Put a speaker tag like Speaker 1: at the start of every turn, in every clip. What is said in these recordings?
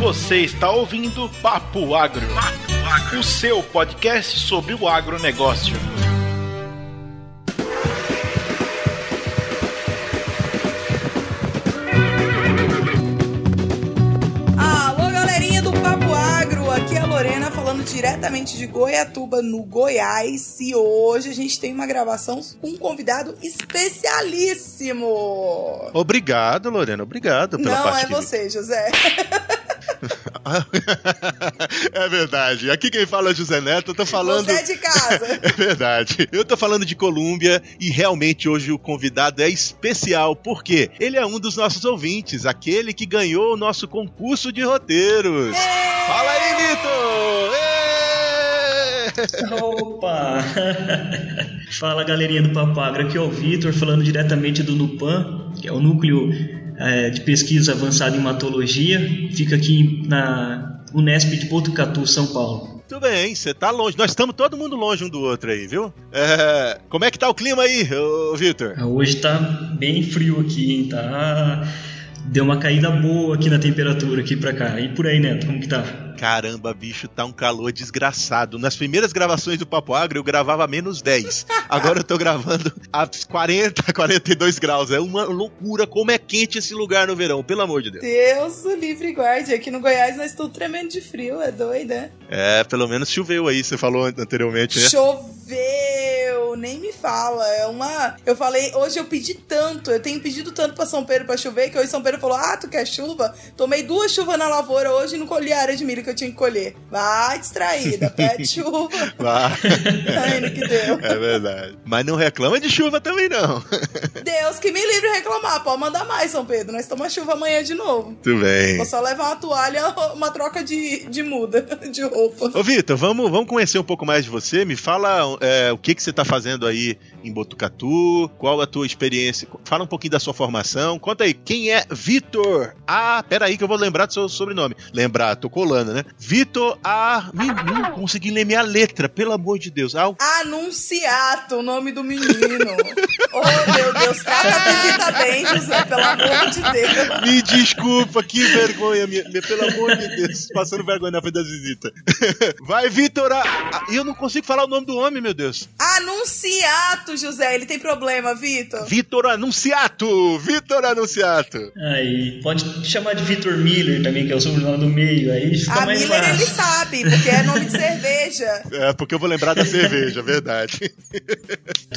Speaker 1: Você está ouvindo Papo Agro, Papo Agro, o seu podcast sobre o agronegócio.
Speaker 2: Alô, galerinha do Papo Agro, aqui é a Lorena falando diretamente de Goiatuba, no Goiás. E hoje a gente tem uma gravação com um convidado especialíssimo.
Speaker 3: Obrigado, Lorena, obrigado pela
Speaker 2: Não é
Speaker 3: partilha.
Speaker 2: você, José.
Speaker 3: é verdade. Aqui quem fala é José Neto, eu tô falando.
Speaker 2: Você é de casa.
Speaker 3: É verdade. Eu tô falando de Colômbia e realmente hoje o convidado é especial, porque ele é um dos nossos ouvintes, aquele que ganhou o nosso concurso de roteiros. Fala aí, Vitor! Ê!
Speaker 4: Opa! Fala galerinha do Papagra, aqui é o Vitor falando diretamente do NUPAM, que é o núcleo é, de pesquisa avançada em matologia, fica aqui na Unesp de Botucatu, São Paulo.
Speaker 3: Tudo bem, você tá longe. Nós estamos todo mundo longe um do outro aí, viu? É, Como é que tá o clima aí, Vitor?
Speaker 4: Hoje tá bem frio aqui, hein? Tá... Deu uma caída boa aqui na temperatura aqui pra cá. E por aí, Neto, como que tá?
Speaker 3: Caramba, bicho, tá um calor desgraçado. Nas primeiras gravações do Papo Agro eu gravava a menos 10. Agora eu tô gravando a 40, 42 graus. É uma loucura como é quente esse lugar no verão, pelo amor de Deus.
Speaker 2: Deus o livre guarde. Aqui no Goiás nós estamos tremendo de frio, é doida, né?
Speaker 3: É, pelo menos choveu aí, você falou anteriormente, né?
Speaker 2: Choveu, nem me fala. É uma. Eu falei, hoje eu pedi tanto, eu tenho pedido tanto pra São Pedro pra chover, que hoje São Pedro falou: Ah, tu quer chuva? Tomei duas chuvas na lavoura hoje e não colhi a área de milho que eu tinha que colher. Vai distraída, pede chuva.
Speaker 3: Vá.
Speaker 2: Ai, no que deu.
Speaker 3: É verdade. Mas não reclama de chuva também, não.
Speaker 2: Deus que me livre de reclamar. Pode mandar mais, São Pedro. Nós tomamos chuva amanhã de novo.
Speaker 3: Tudo bem.
Speaker 2: Vou só levar uma toalha, uma troca de, de muda, de roupa.
Speaker 3: Ô, Vitor, vamos, vamos conhecer um pouco mais de você. Me fala é, o que, que você tá fazendo aí em Botucatu, qual a tua experiência. Fala um pouquinho da sua formação. Conta aí, quem é Vitor? Ah, peraí que eu vou lembrar do seu sobrenome. Lembrar, tô colando, né? Vitor A. Me, não consegui ler minha letra, pelo amor de Deus. Ah,
Speaker 2: Anunciato, o nome do menino. oh, meu Deus, trata a visita bem, José, pelo amor de Deus.
Speaker 3: me desculpa, que vergonha, minha, minha- pelo amor de Deus, passando vergonha na frente das visitas. Vai, Vitor A. Ah, Eu não consigo falar o nome do homem, meu Deus.
Speaker 2: Anunciato, José, ele tem problema, Vitor.
Speaker 3: Vitor Anunciato! Vitor Anunciato!
Speaker 4: Aí, pode chamar de Vitor Miller também, que é o sobrenome do meio, aí fica
Speaker 2: A
Speaker 4: mais
Speaker 2: Miller ele
Speaker 4: fácil.
Speaker 2: sabe, porque é nome de cerveja.
Speaker 3: É, porque eu vou lembrar da cerveja, verdade.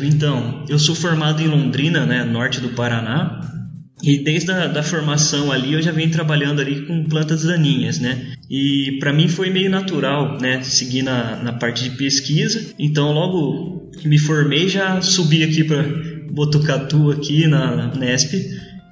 Speaker 4: Então, eu sou formado em Londrina, né, norte do Paraná, e desde a da formação ali eu já venho trabalhando ali com plantas daninhas, né? E para mim foi meio natural, né, seguir na, na parte de pesquisa. Então, logo que me formei, já subi aqui para Botucatu aqui na Nesp.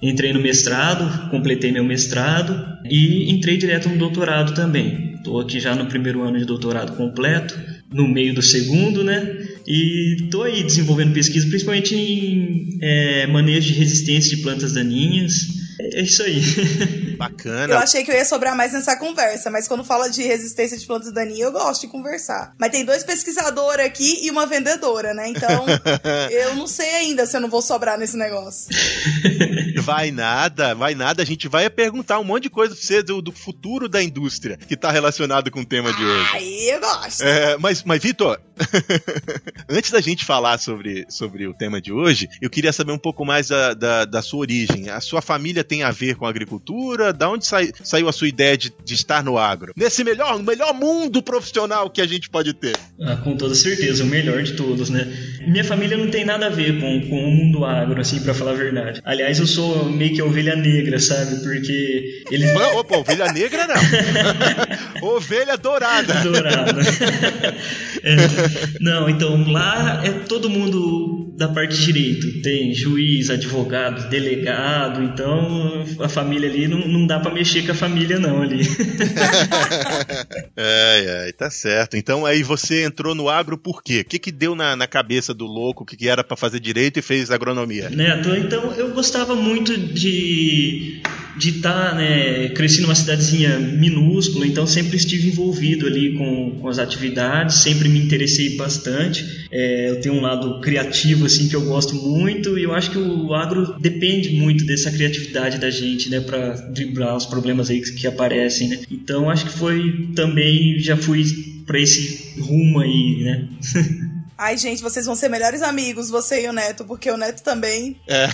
Speaker 4: Entrei no mestrado, completei meu mestrado e entrei direto no doutorado também. Estou aqui já no primeiro ano de doutorado completo, no meio do segundo, né? E estou aí desenvolvendo pesquisa, principalmente em é, manejo de resistência de plantas daninhas. É isso aí.
Speaker 2: Eu
Speaker 3: Bacana.
Speaker 2: achei que eu ia sobrar mais nessa conversa, mas quando fala de resistência de plantas daninhas, eu gosto de conversar. Mas tem dois pesquisadores aqui e uma vendedora, né? Então, eu não sei ainda se eu não vou sobrar nesse negócio.
Speaker 3: Vai nada, vai nada. A gente vai perguntar um monte de coisa pra você do, do futuro da indústria que tá relacionado com o tema de hoje.
Speaker 2: Aí eu gosto.
Speaker 3: É, mas, mas Vitor, antes da gente falar sobre, sobre o tema de hoje, eu queria saber um pouco mais da, da, da sua origem. A sua família tem a ver com a agricultura? Da onde sai- saiu a sua ideia de, de estar no agro? Nesse melhor, melhor mundo profissional que a gente pode ter.
Speaker 4: Ah, com toda certeza, o melhor de todos, né? Minha família não tem nada a ver com, com o mundo agro, assim, pra falar a verdade. Aliás, eu sou meio que a ovelha negra, sabe? Porque eles.
Speaker 3: Opa, ovelha negra não. ovelha dourada.
Speaker 4: Dourada. É, não, então lá é todo mundo da parte de direito. Tem juiz, advogado, delegado, então a família ali não, não dá pra mexer com a família não ali.
Speaker 3: É, é, tá certo. Então aí você entrou no agro por quê? O que que deu na, na cabeça do louco que, que era pra fazer direito e fez agronomia?
Speaker 4: Neto, então eu gostava muito de, de estar, tá, né, cresci numa cidadezinha minúscula, então sempre estive envolvido ali com, com as atividades, sempre me interessei bastante. É, eu tenho um lado criativo assim que eu gosto muito e eu acho que o agro depende muito dessa criatividade da gente, né, para driblar os problemas aí que, que aparecem, né. Então acho que foi também já fui para esse rumo aí, né.
Speaker 2: Ai, gente, vocês vão ser melhores amigos, você e o Neto, porque o Neto também. É.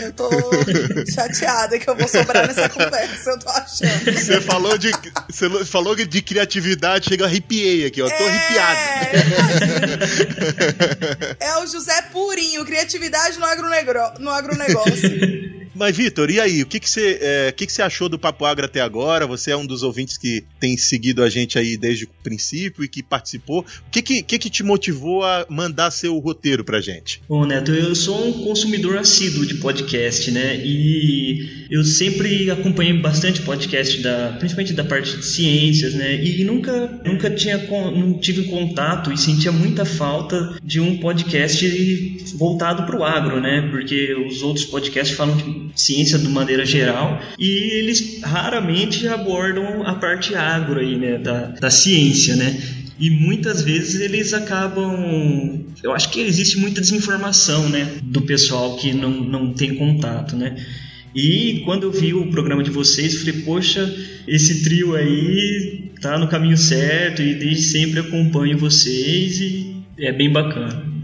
Speaker 2: Eu tô chateada que eu vou sobrar nessa conversa, eu tô achando.
Speaker 3: Você falou de, você falou de criatividade, chega arrepiei aqui, ó. Tô é, arrepiado.
Speaker 2: É o José Purinho, criatividade no, agronegro, no agronegócio.
Speaker 3: Mas, Vitor, e aí? O que, que, você, é, que, que você achou do Papo Agro até agora? Você é um dos ouvintes que tem seguido a gente aí desde o princípio e que participou. O que, que, que, que te motivou a mandar seu roteiro pra gente?
Speaker 4: Bom, Neto, eu sou um consumidor assíduo de podcast, né? E eu sempre acompanhei bastante podcast, da, principalmente da parte de ciências, né? E nunca, nunca tinha, não tive contato e sentia muita falta de um podcast voltado para o agro, né? Porque os outros podcasts falam de ciência de maneira geral e eles raramente abordam a parte agro aí, né, da, da ciência, né? E muitas vezes eles acabam. Eu acho que existe muita desinformação, né? Do pessoal que não, não tem contato, né? E quando eu vi o programa de vocês, falei, poxa, esse trio aí tá no caminho certo e desde sempre acompanho vocês e é bem bacana.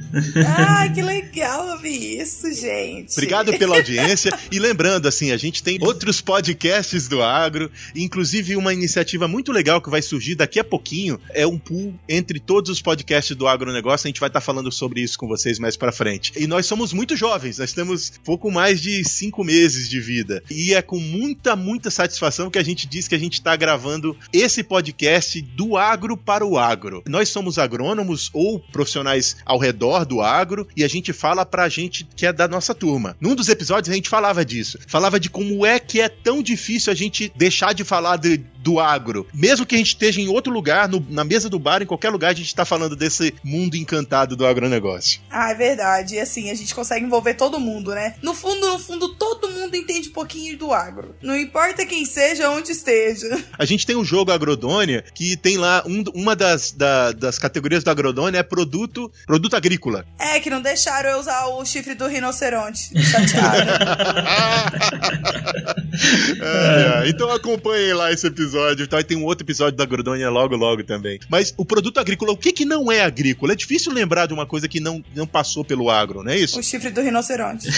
Speaker 2: Ai, que legal ouvir isso, gente.
Speaker 3: Obrigado pela audiência. e lembrando, assim, a gente tem outros podcasts do agro, inclusive uma iniciativa muito legal que vai surgir daqui a pouquinho. É um pool entre todos os podcasts do agronegócio. A gente vai estar falando sobre isso com vocês mais para frente. E nós somos muito jovens, nós temos pouco mais de cinco meses de vida. E é com muita, muita satisfação que a gente diz que a gente está gravando esse podcast do agro para o agro. Nós somos agrônomos ou profissionais ao redor do agro e a gente fala pra gente que é da nossa turma. Num dos episódios a gente falava disso. Falava de como é que é tão difícil a gente deixar de falar de, do agro. Mesmo que a gente esteja em outro lugar, no, na mesa do bar, em qualquer lugar, a gente está falando desse mundo encantado do agronegócio.
Speaker 2: Ah, é verdade. E assim, a gente consegue envolver todo mundo, né? No fundo, no fundo, todo mundo entende um pouquinho do agro. Não importa quem seja, onde esteja.
Speaker 3: A gente tem um jogo Agrodônia que tem lá um, uma das, da, das categorias do Agrodônia é produto, produto agrícola.
Speaker 2: É, que não deixaram eu usar o chifre do rinoceronte. Chateada.
Speaker 3: é, é. Então acompanhem lá esse episódio. Tá? Tem um outro episódio da Gordônia logo, logo também. Mas o produto agrícola, o que, que não é agrícola? É difícil lembrar de uma coisa que não, não passou pelo agro, não é isso?
Speaker 2: O chifre do rinoceronte.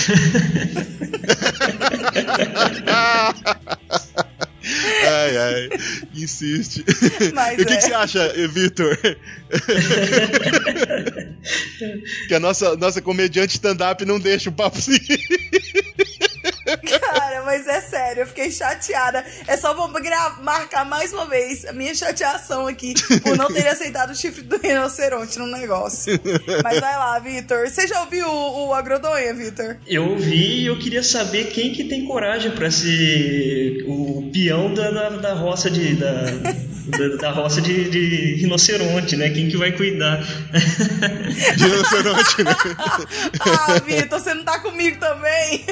Speaker 3: Ai, ai. Insiste. Mas e o que, é. que, você acha, Vitor? que a nossa, nossa comediante stand-up não deixa o papo seguir.
Speaker 2: Cara, mas é sério, eu fiquei chateada. É só vou marcar mais uma vez a minha chateação aqui por não ter aceitado o chifre do rinoceronte no negócio. Mas vai lá, Vitor. Você já ouviu o, o Agrodonha, Vitor?
Speaker 4: Eu ouvi e eu queria saber quem que tem coragem para ser o peão da, da, da roça de. Da... da, da, roça de, de, rinoceronte, né? Quem que vai cuidar?
Speaker 3: De rinoceronte, né?
Speaker 2: ah, Vitor, você não tá comigo também?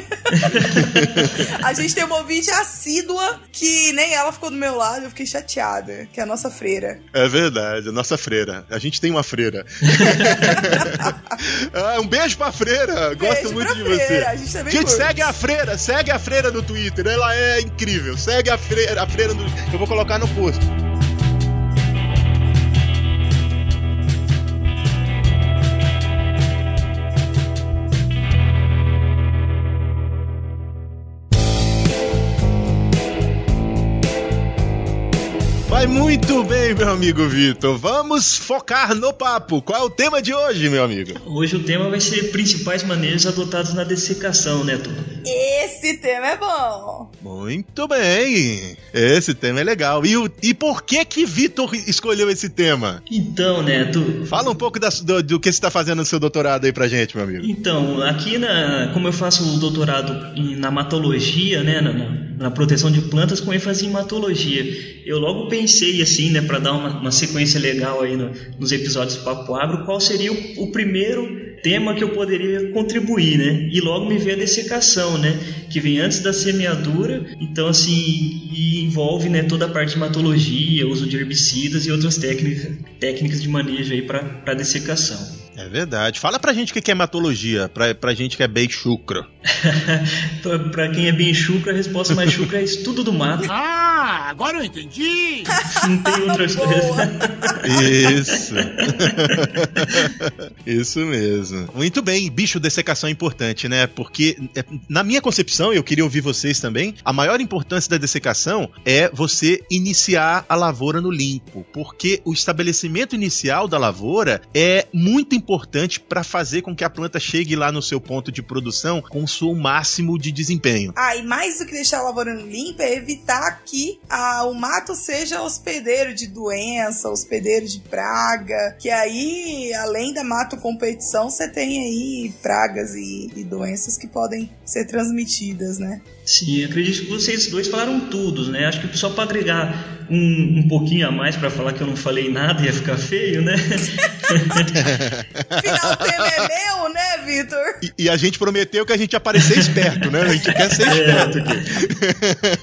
Speaker 2: a gente tem uma ouvinte assídua que nem ela ficou do meu lado, eu fiquei chateada, que é a nossa freira.
Speaker 3: É verdade, a nossa freira. A gente tem uma freira. ah, um beijo pra freira, beijo gosto muito de freira. você. A gente, também gente segue a freira, segue a freira no Twitter, ela é incrível. Segue a freira, a freira no... Eu vou colocar no post. Vai muito bem, meu amigo Vitor. Vamos focar no papo. Qual é o tema de hoje, meu amigo?
Speaker 4: Hoje o tema vai ser principais maneiras adotados na dessecação, né, Tom?
Speaker 2: Esse tema é bom.
Speaker 3: Muito bem. Esse tema é legal. E, o, e por que que Vitor escolheu esse tema?
Speaker 4: Então, Neto...
Speaker 3: Fala um pouco da, do, do, que você está fazendo no seu doutorado aí pra gente, meu amigo.
Speaker 4: Então, aqui na... Como eu faço o doutorado na matologia, né, na, na proteção de plantas com ênfase em matologia, eu logo pensei assim, né, para dar uma, uma, sequência legal aí no, nos episódios do Papo Agro, qual seria o, o primeiro tema que eu poderia contribuir, né? E logo me veio a dessecação, né? Que vem antes da semeadura, então assim, envolve né, toda a parte de hematologia, uso de herbicidas e outras técnicas, técnicas de manejo aí para dessecação.
Speaker 3: É verdade. Fala pra gente o que é hematologia, pra, pra gente que é bem chucro.
Speaker 4: pra quem é bem chucro, a resposta mais chucra é estudo do mato.
Speaker 5: Ah, agora eu entendi!
Speaker 4: Não tem outras coisas.
Speaker 3: Isso. Isso mesmo. Muito bem, bicho, dessecação é importante, né? Porque, é, na minha concepção, eu queria ouvir vocês também, a maior importância da dessecação é você iniciar a lavoura no limpo. Porque o estabelecimento inicial da lavoura é muito importante importante para fazer com que a planta chegue lá no seu ponto de produção com o seu máximo de desempenho.
Speaker 2: Ah, e mais do que deixar a lavoura limpa é evitar que ah, o mato seja hospedeiro de doença, hospedeiro de praga, que aí, além da mato competição, você tem aí pragas e, e doenças que podem ser transmitidas, né?
Speaker 4: Sim, acredito que vocês dois falaram tudo, né? Acho que só para agregar um, um pouquinho a mais para falar que eu não falei nada ia ficar feio, né?
Speaker 2: Final tema é meu, né, Vitor?
Speaker 3: E, e, a gente prometeu que a gente ia aparecer esperto, né? A gente quer ser é. esperto aqui.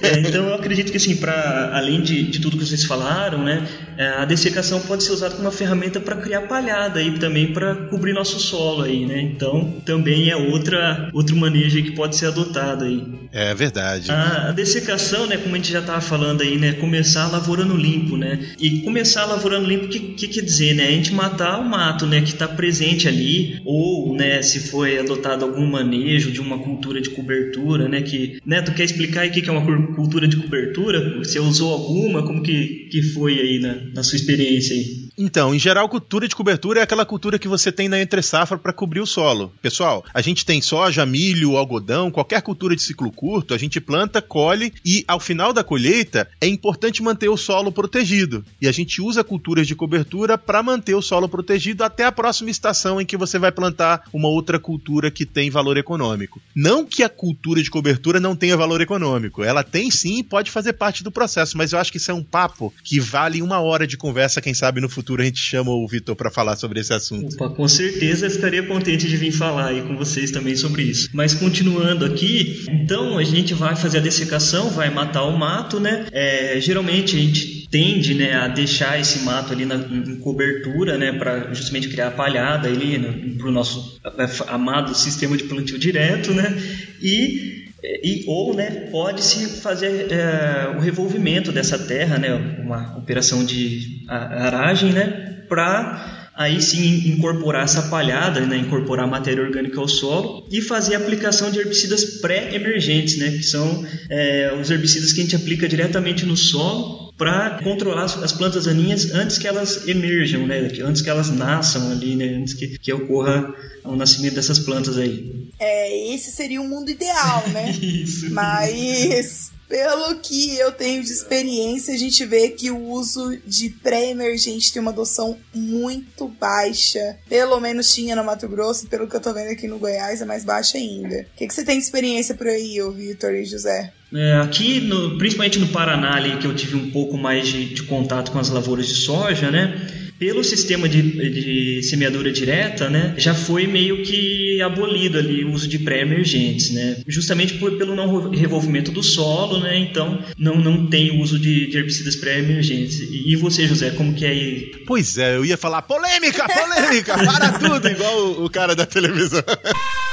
Speaker 4: É, então eu acredito que assim, para além de, de tudo que vocês falaram, né, é, a dessecação pode ser usada como uma ferramenta para criar palhada e também para cobrir nosso solo aí, né? Então também é outra outro manejo que pode ser adotado aí.
Speaker 3: É verdade.
Speaker 4: A, dessecação, né, como a gente já estava falando aí, né, começar lavourando limpo, né? E começar lavourando limpo, o que, que quer dizer, né? A gente matar o mato, né, que está presente ali, ou, né, se foi adotado algum manejo de uma cultura de cobertura, né, que, né, tu quer explicar aí o que é uma cultura de cobertura? Você usou alguma? Como que, que foi aí na, na sua experiência aí?
Speaker 3: Então, em geral, cultura de cobertura é aquela cultura que você tem na entre safra para cobrir o solo. Pessoal, a gente tem soja, milho, algodão, qualquer cultura de ciclo curto, a gente planta, colhe e ao final da colheita é importante manter o solo protegido. E a gente usa culturas de cobertura para manter o solo protegido até a próxima estação em que você vai plantar uma outra cultura que tem valor econômico. Não que a cultura de cobertura não tenha valor econômico, ela tem sim e pode fazer parte do processo, mas eu acho que isso é um papo que vale uma hora de conversa, quem sabe no futuro futuro a gente chama o Vitor para falar sobre esse assunto.
Speaker 4: Opa, com certeza estaria contente de vir falar aí com vocês também sobre isso. Mas continuando aqui, então a gente vai fazer a dessecação, vai matar o mato, né? É, geralmente a gente tende né, a deixar esse mato ali na, em cobertura, né, para justamente criar a palhada ali né, para o nosso amado sistema de plantio direto, né? E e, ou né, pode-se fazer é, o revolvimento dessa terra, né, uma operação de aragem, né, para aí sim incorporar essa palhada, né, incorporar matéria orgânica ao solo e fazer a aplicação de herbicidas pré-emergentes, né, que são é, os herbicidas que a gente aplica diretamente no solo para controlar as plantas daninhas antes que elas emerjam, né, antes que elas nasçam ali, né, antes que, que ocorra o nascimento dessas plantas aí.
Speaker 2: É, esse seria o mundo ideal, né?
Speaker 4: Isso.
Speaker 2: Mas pelo que eu tenho de experiência, a gente vê que o uso de pré-emergente tem uma adoção muito baixa. Pelo menos tinha no Mato Grosso, e pelo que eu tô vendo aqui no Goiás, é mais baixa ainda. O que, que você tem de experiência por aí, ô Vitor e José?
Speaker 4: É, aqui, no, principalmente no Paraná, ali, que eu tive um pouco mais de, de contato com as lavouras de soja, né? pelo sistema de, de, semeadura direta, né, já foi meio que abolido ali o uso de pré-emergentes, né, justamente por, pelo não revolvimento do solo, né, então não, não tem uso de, de herbicidas pré-emergentes. E, e, você, José, como que é aí?
Speaker 3: Pois é, eu ia falar polêmica, polêmica, para tudo, igual o, o cara da televisão.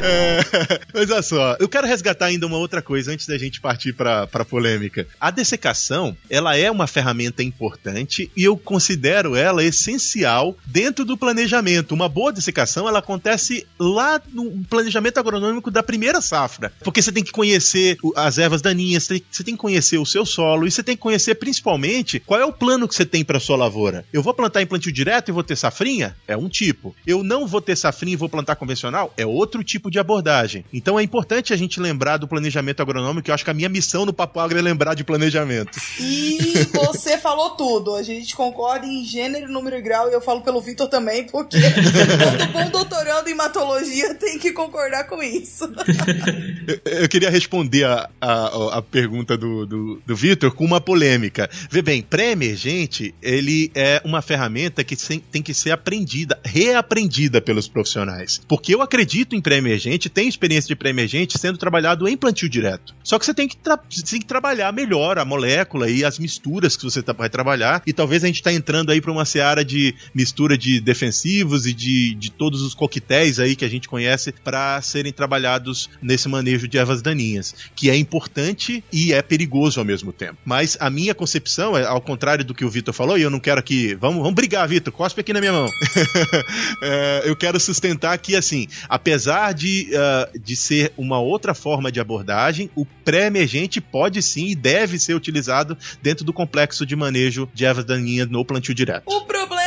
Speaker 3: É, mas olha só, eu quero resgatar ainda uma outra coisa antes da gente partir para pra polêmica. A dessecação, ela é uma ferramenta importante e eu considero ela essencial dentro do planejamento. Uma boa dessecação, ela acontece lá no planejamento agronômico da primeira safra. Porque você tem que conhecer as ervas daninhas, você tem que conhecer o seu solo e você tem que conhecer principalmente qual é o plano que você tem para sua lavoura. Eu vou plantar em plantio direto e vou ter safrinha? É um tipo. Eu não vou ter safrinha e vou plantar convencional? É outro tipo de abordagem Então é importante a gente lembrar do planejamento agronômico, eu acho que a minha missão no Papo Agro é lembrar de planejamento.
Speaker 2: E você falou tudo. A gente concorda em gênero, número e grau, e eu falo pelo Vitor também, porque todo bom doutorando em matologia tem que concordar com isso.
Speaker 3: eu, eu, queria responder a, a, a pergunta do, do, do Vitor com uma polêmica. Vê bem, pré-emergente, ele é uma ferramenta que tem que ser aprendida, reaprendida pelos profissionais. Porque eu acredito em pré-emergente, tenho experiência de pré-emergente sendo trabalhado em plantio direto. Só que você tem que, tem que trabalhar melhor a molécula e as misturas que você tá, vai trabalhar. E talvez a gente está entrando aí para uma seara de mistura de defensivos e de, de todos os coquetéis aí que a gente conhece para serem trabalhados nesse manejo de ervas daninhas, que é importante e é perigoso ao mesmo tempo. Mas a minha concepção é ao contrário do que o Vitor falou, e eu não quero que. Vamos, vamos brigar, Vitor, cospe aqui na minha mão. é, eu quero sustentar que, assim, apesar de, uh, de ser uma outra forma de abordagem, o pré-emergente pode sim e deve ser utilizado dentro do complexo de manejo de ervas daninhas no plantio direto.
Speaker 2: O problema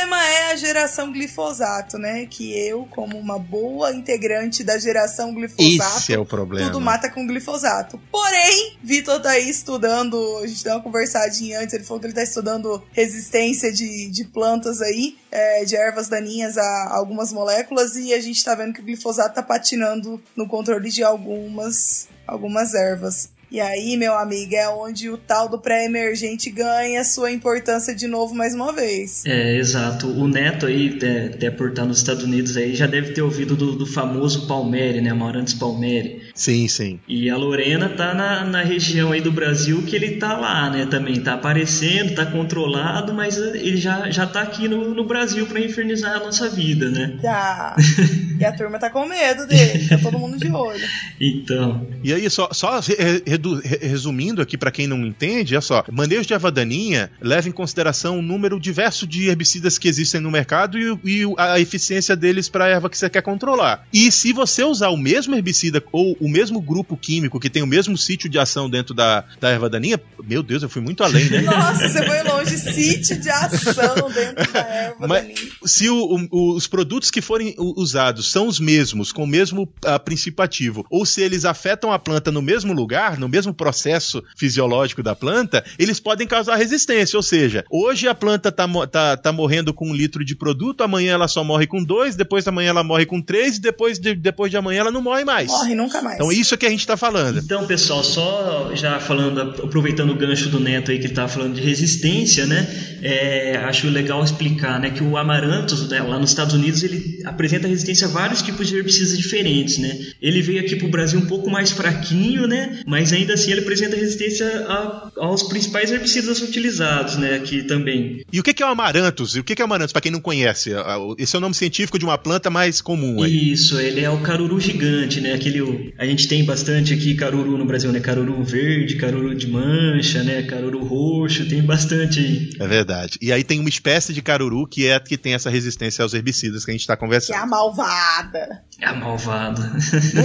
Speaker 2: a geração glifosato, né? Que eu, como uma boa integrante da geração glifosato,
Speaker 3: Esse é o problema.
Speaker 2: tudo mata com glifosato. Porém, Vitor tá aí estudando, a gente deu uma conversadinha antes, ele falou que ele tá estudando resistência de, de plantas aí, é, de ervas daninhas a algumas moléculas, e a gente tá vendo que o glifosato tá patinando no controle de algumas, algumas ervas. E aí, meu amigo, é onde o tal do pré-emergente ganha sua importância de novo mais uma vez.
Speaker 4: É, exato. O Neto aí, até por estar nos Estados Unidos aí, já deve ter ouvido do, do famoso Palmeri, né? Amarantos Palmeri.
Speaker 3: Sim, sim.
Speaker 4: E a Lorena tá na, na região aí do Brasil que ele tá lá, né? Também tá aparecendo, tá controlado, mas ele já, já tá aqui no, no Brasil para infernizar a nossa vida, né?
Speaker 2: Já. e a turma tá com medo dele, tá todo mundo de olho.
Speaker 4: Então.
Speaker 3: E aí, só, só resumindo aqui para quem não entende, olha só, manejo de erva daninha leva em consideração um número diverso de herbicidas que existem no mercado e, e a eficiência deles para a erva que você quer controlar. E se você usar o mesmo herbicida ou o mesmo grupo químico que tem o mesmo sítio de ação dentro da, da erva daninha, meu Deus, eu fui muito além, né?
Speaker 2: Nossa, você foi longe, sítio de ação dentro da erva Mas, daninha.
Speaker 3: Se o, o, os produtos que forem usados são os mesmos, com o mesmo uh, princípio ativo, ou se eles afetam a planta no mesmo lugar, no mesmo processo fisiológico da planta, eles podem causar resistência. Ou seja, hoje a planta tá, tá, tá morrendo com um litro de produto, amanhã ela só morre com dois, depois da manhã ela morre com três, e depois de, depois de amanhã ela não morre mais.
Speaker 2: Morre nunca mais.
Speaker 3: Então isso é que a gente está falando.
Speaker 4: Então, pessoal, só já falando, aproveitando o gancho do Neto aí que ele estava falando de resistência, né? É, acho legal explicar, né, que o amaranthus, né, lá nos Estados Unidos, ele apresenta resistência a vários tipos de herbicidas diferentes, né? Ele veio aqui para o Brasil um pouco mais fraquinho, né? Mas ainda assim ele apresenta resistência a, aos principais herbicidas utilizados, né? Aqui também.
Speaker 3: E o que é o amaranthus? E o que é o amaranthus para quem não conhece? Esse é o nome científico de uma planta mais comum.
Speaker 4: Aí. Isso, ele é o caruru gigante, né? Aquele a gente tem bastante aqui caruru no Brasil, né? Caruru verde, caruru de mancha, né? Caruru roxo, tem bastante aí.
Speaker 3: É verdade. E aí tem uma espécie de caruru que é a que tem essa resistência aos herbicidas que a gente está conversando.
Speaker 2: Que é a malvada.
Speaker 4: É a malvada.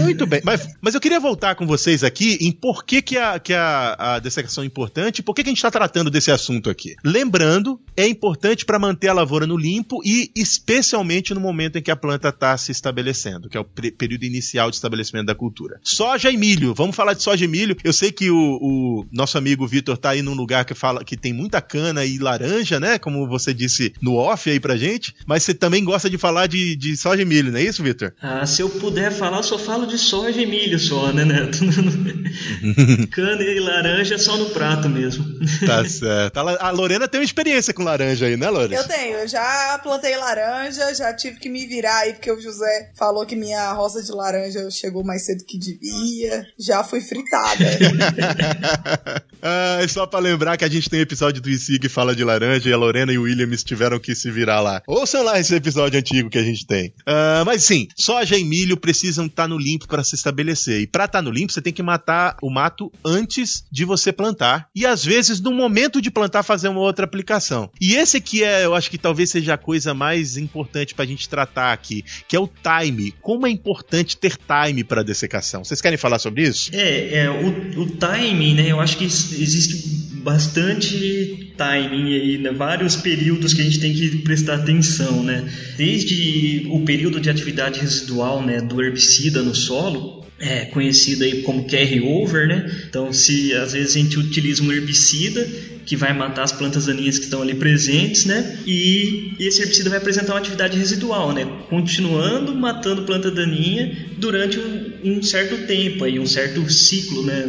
Speaker 3: Muito bem. Mas, mas eu queria voltar com vocês aqui em por que, que, a, que a, a dessecação é importante por que, que a gente está tratando desse assunto aqui. Lembrando, é importante para manter a lavoura no limpo e especialmente no momento em que a planta está se estabelecendo, que é o período inicial de estabelecimento da cultura. Soja e milho. Vamos falar de soja e milho. Eu sei que o, o nosso amigo Vitor está aí num lugar que fala que tem muita cana e laranja, né? Como você disse no off aí pra gente. Mas você também gosta de falar de, de soja e milho, não é isso, Vitor?
Speaker 4: Ah, se eu puder falar, eu só falo de soja e milho só, né, Neto? Cana e laranja só no prato mesmo.
Speaker 3: Tá certo. A Lorena tem uma experiência com laranja aí, né, Lorena?
Speaker 2: Eu tenho. Eu já plantei laranja, já tive que me virar aí, porque o José falou que minha roça de laranja chegou mais cedo que devia. Já fui fritada.
Speaker 3: ah, só pra lembrar que a gente tem episódio do IC que fala de laranja e a Lorena e o Williams tiveram que se virar lá. Ouçam lá esse episódio antigo que a gente tem. Uh, mas sim, soja e milho precisam estar tá no limpo para se estabelecer. E para estar tá no limpo, você tem que matar o mato antes de você plantar. E às vezes, no momento de plantar, fazer uma outra aplicação. E esse que é, eu acho que talvez seja a coisa mais importante para a gente tratar aqui, que é o time. Como é importante ter time para dessecação. Vocês querem falar sobre isso?
Speaker 4: É, é o, o timing, né? Eu acho que existe bastante timing aí, né? vários períodos que a gente tem que prestar atenção, né? Desde o período de atividade residual, né, do herbicida no solo, é, conhecido aí como carry-over, né? Então, se às vezes a gente utiliza um herbicida que vai matar as plantas daninhas que estão ali presentes, né? E, e esse herbicida vai apresentar uma atividade residual, né? Continuando matando planta daninha durante um, um certo tempo, aí, um certo ciclo, né?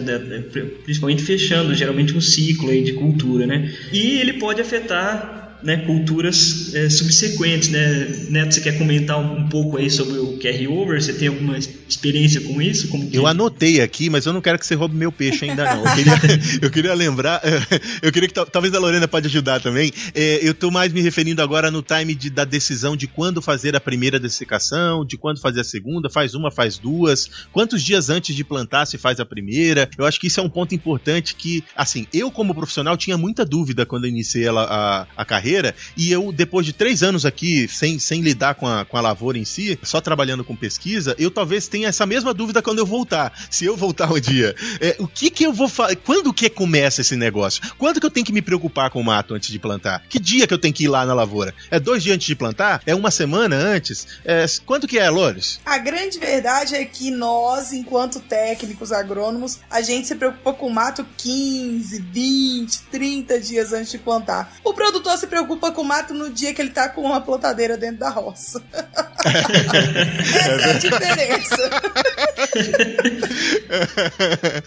Speaker 4: Principalmente fechando geralmente um ciclo aí de cultura, né? E ele pode afetar né, culturas é, subsequentes, né? Neto, você quer comentar um, pouco aí sobre o carry-over? Você tem alguma experiência com isso?
Speaker 3: Que... Eu anotei aqui, mas eu não quero que você roube meu peixe ainda não. Eu queria, eu queria lembrar, eu queria que talvez a Lorena pode ajudar também. É, eu estou mais me referindo agora no time de, da decisão de quando fazer a primeira dessecação, de quando fazer a segunda, faz uma, faz duas, quantos dias antes de plantar se faz a primeira. Eu acho que isso é um ponto importante que, assim, eu como profissional tinha muita dúvida quando eu iniciei a, a, a carreira carreira e eu, depois de três anos aqui, sem, sem lidar com a, com a lavoura em si, só trabalhando com pesquisa, eu talvez tenha essa mesma dúvida quando eu voltar. Se eu voltar um dia, é, o que que eu vou fazer? Quando que começa esse negócio? Quando que eu tenho que me preocupar com o mato antes de plantar? Que dia que eu tenho que ir lá na lavoura? É dois dias antes de plantar? É uma semana antes? É, quando que é, Lores?
Speaker 2: A grande verdade é que nós, enquanto técnicos agrônomos, a gente se preocupa com o mato 15, 20, 30 dias antes de plantar. O produtor se preocupa preocupa com o mato no dia que ele tá com uma plantadeira dentro da roça. Essa é a diferença.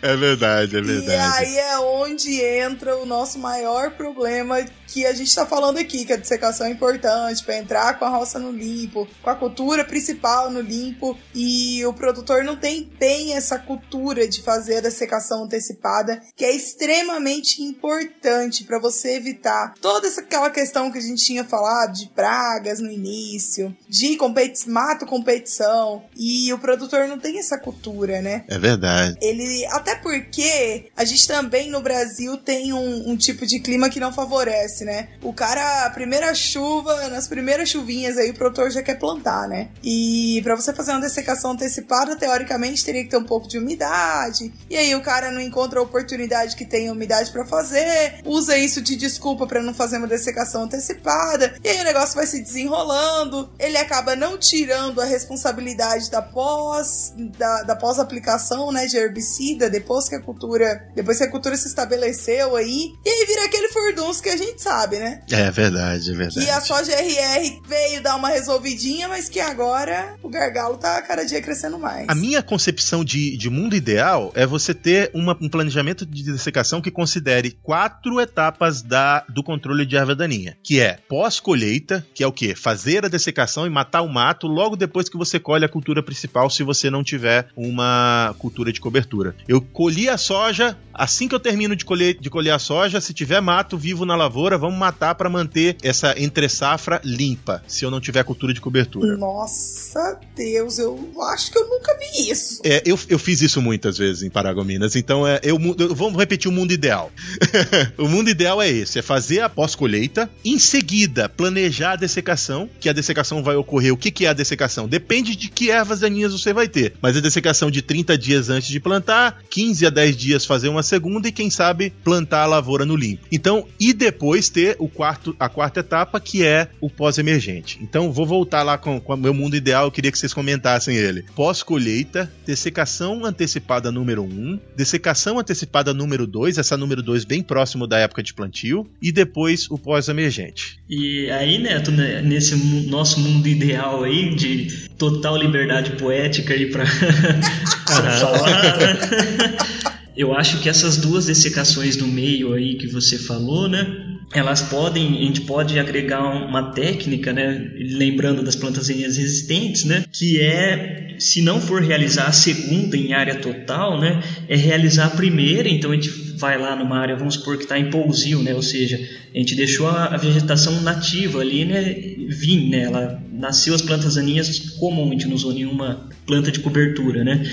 Speaker 3: É verdade, é verdade. E
Speaker 2: aí é onde entra o nosso maior problema que a gente está falando aqui, que a dissecação é importante para entrar com a roça no limpo, com a cultura principal no limpo, e o produtor não tem bem essa cultura de fazer a dessecação antecipada, que é extremamente importante para você evitar toda essa aquela questão que a gente tinha falado de pragas no início, de competi mato competição, e o produtor não tem essa cultura, né?
Speaker 3: É verdade.
Speaker 2: Ele, até porque a gente também no Brasil tem um, um tipo de clima que não favorece, né? O cara, a primeira chuva, nas primeiras chuvinhas aí, o produtor já quer plantar, né? E para você fazer uma dessecação antecipada, teoricamente teria que ter um pouco de umidade. E aí o cara não encontra a oportunidade que tem umidade para fazer, usa isso de desculpa para não fazer uma dessecação antecipada. E aí o negócio vai se desenrolando. Ele acaba não tirando a responsabilidade da pós, da, da pós-aplicação, né, de herbicida, depois que a cultura, depois que a cultura se estabeleceu aí. E aí vira aquele furdunço que a gente sabe, né?
Speaker 3: É verdade, é verdade.
Speaker 2: E a soja RR veio dar uma resolvidinha, mas que agora o gargalo tá cada dia crescendo mais.
Speaker 3: A minha concepção de, de mundo ideal é você ter uma, um planejamento de dessecação que considere quatro etapas da, do controle de erva daninha, que é pós-colheita, que é o quê? Fazer a dessecação e matar o mato logo depois que você colhe a cultura principal, se você não tiver uma cultura de cobertura. Eu colhi a soja, assim que eu termino de colher, de colher a soja, se tiver mato vivo na lavoura, vamos matar para manter essa entre safra limpa, se eu não tiver cultura de cobertura.
Speaker 2: Nossa Deus, eu acho que eu nunca vi isso.
Speaker 3: É, eu, eu fiz isso muitas vezes em Paragominas, então é, eu, eu vamos repetir o mundo ideal. o mundo ideal é esse, é fazer a pós-colheita, em seguida planejar a dessecação, que a dessecação vai ocorrer. O que, que é a dessecação? Depende de que ervas daninhas você vai ter, mas a dessecação de 30 dias antes de plantar, 15 a 10 dias fazer uma segunda e quem sabe plantar a lavoura no limpo. Então, e depois ter o quarto, a quarta etapa, que é o pós-emergente. Então, vou voltar lá com, com o meu mundo ideal, eu queria que vocês comentassem ele. Pós-colheita, dessecação antecipada número 1, um, dessecação antecipada número 2, essa número 2 bem próximo da época de plantio, e depois o pós-emergente.
Speaker 4: E aí, Neto, né, nesse nosso mundo ideal aí, de total liberdade poética aí pra falar, né? Eu acho que essas duas dessecações no meio aí que você falou, né? Elas podem, a gente pode agregar uma técnica, né, lembrando das plantas resistentes, né, que é, se não for realizar a segunda em área total, né, é realizar a primeira, então a gente vai lá numa área, vamos supor que está em pousio, né, ou seja, a gente deixou a, vegetação nativa ali, né, vir, né, ela nasceu as plantas aninhas comum, a gente não usou nenhuma planta de cobertura, né,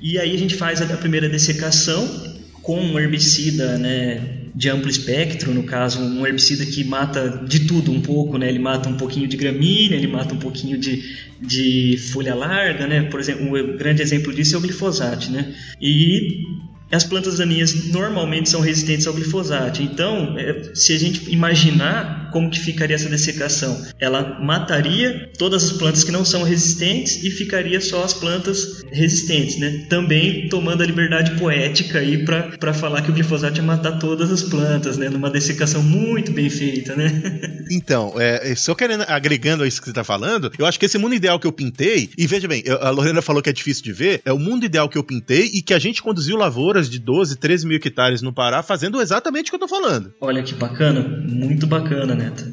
Speaker 4: e aí a gente faz a primeira dessecação com um herbicida, né, de amplo espectro, no caso, um herbicida que mata de tudo um pouco, né? Ele mata um pouquinho de gramínea, ele mata um pouquinho de, de folha larga, né? Por exemplo, um grande exemplo disso é o glifosato, né? E as plantas daninhas normalmente são resistentes ao glifosato. Então, é, se a gente imaginar como que ficaria essa dessecação? Ela mataria todas as plantas que não são resistentes e ficaria só as plantas resistentes, né? Também tomando a liberdade poética aí para falar que o glifosato ia matar todas as plantas, né? Numa dessecação muito bem feita, né?
Speaker 3: Então, é, só querendo, agregando a isso que você está falando, eu acho que esse mundo ideal que eu pintei, e veja bem, a Lorena falou que é difícil de ver, é o mundo ideal que eu pintei e que a gente conduziu lavouras de 12, 13 mil hectares no Pará fazendo exatamente o que eu tô falando.
Speaker 4: Olha que bacana, muito bacana, Neto.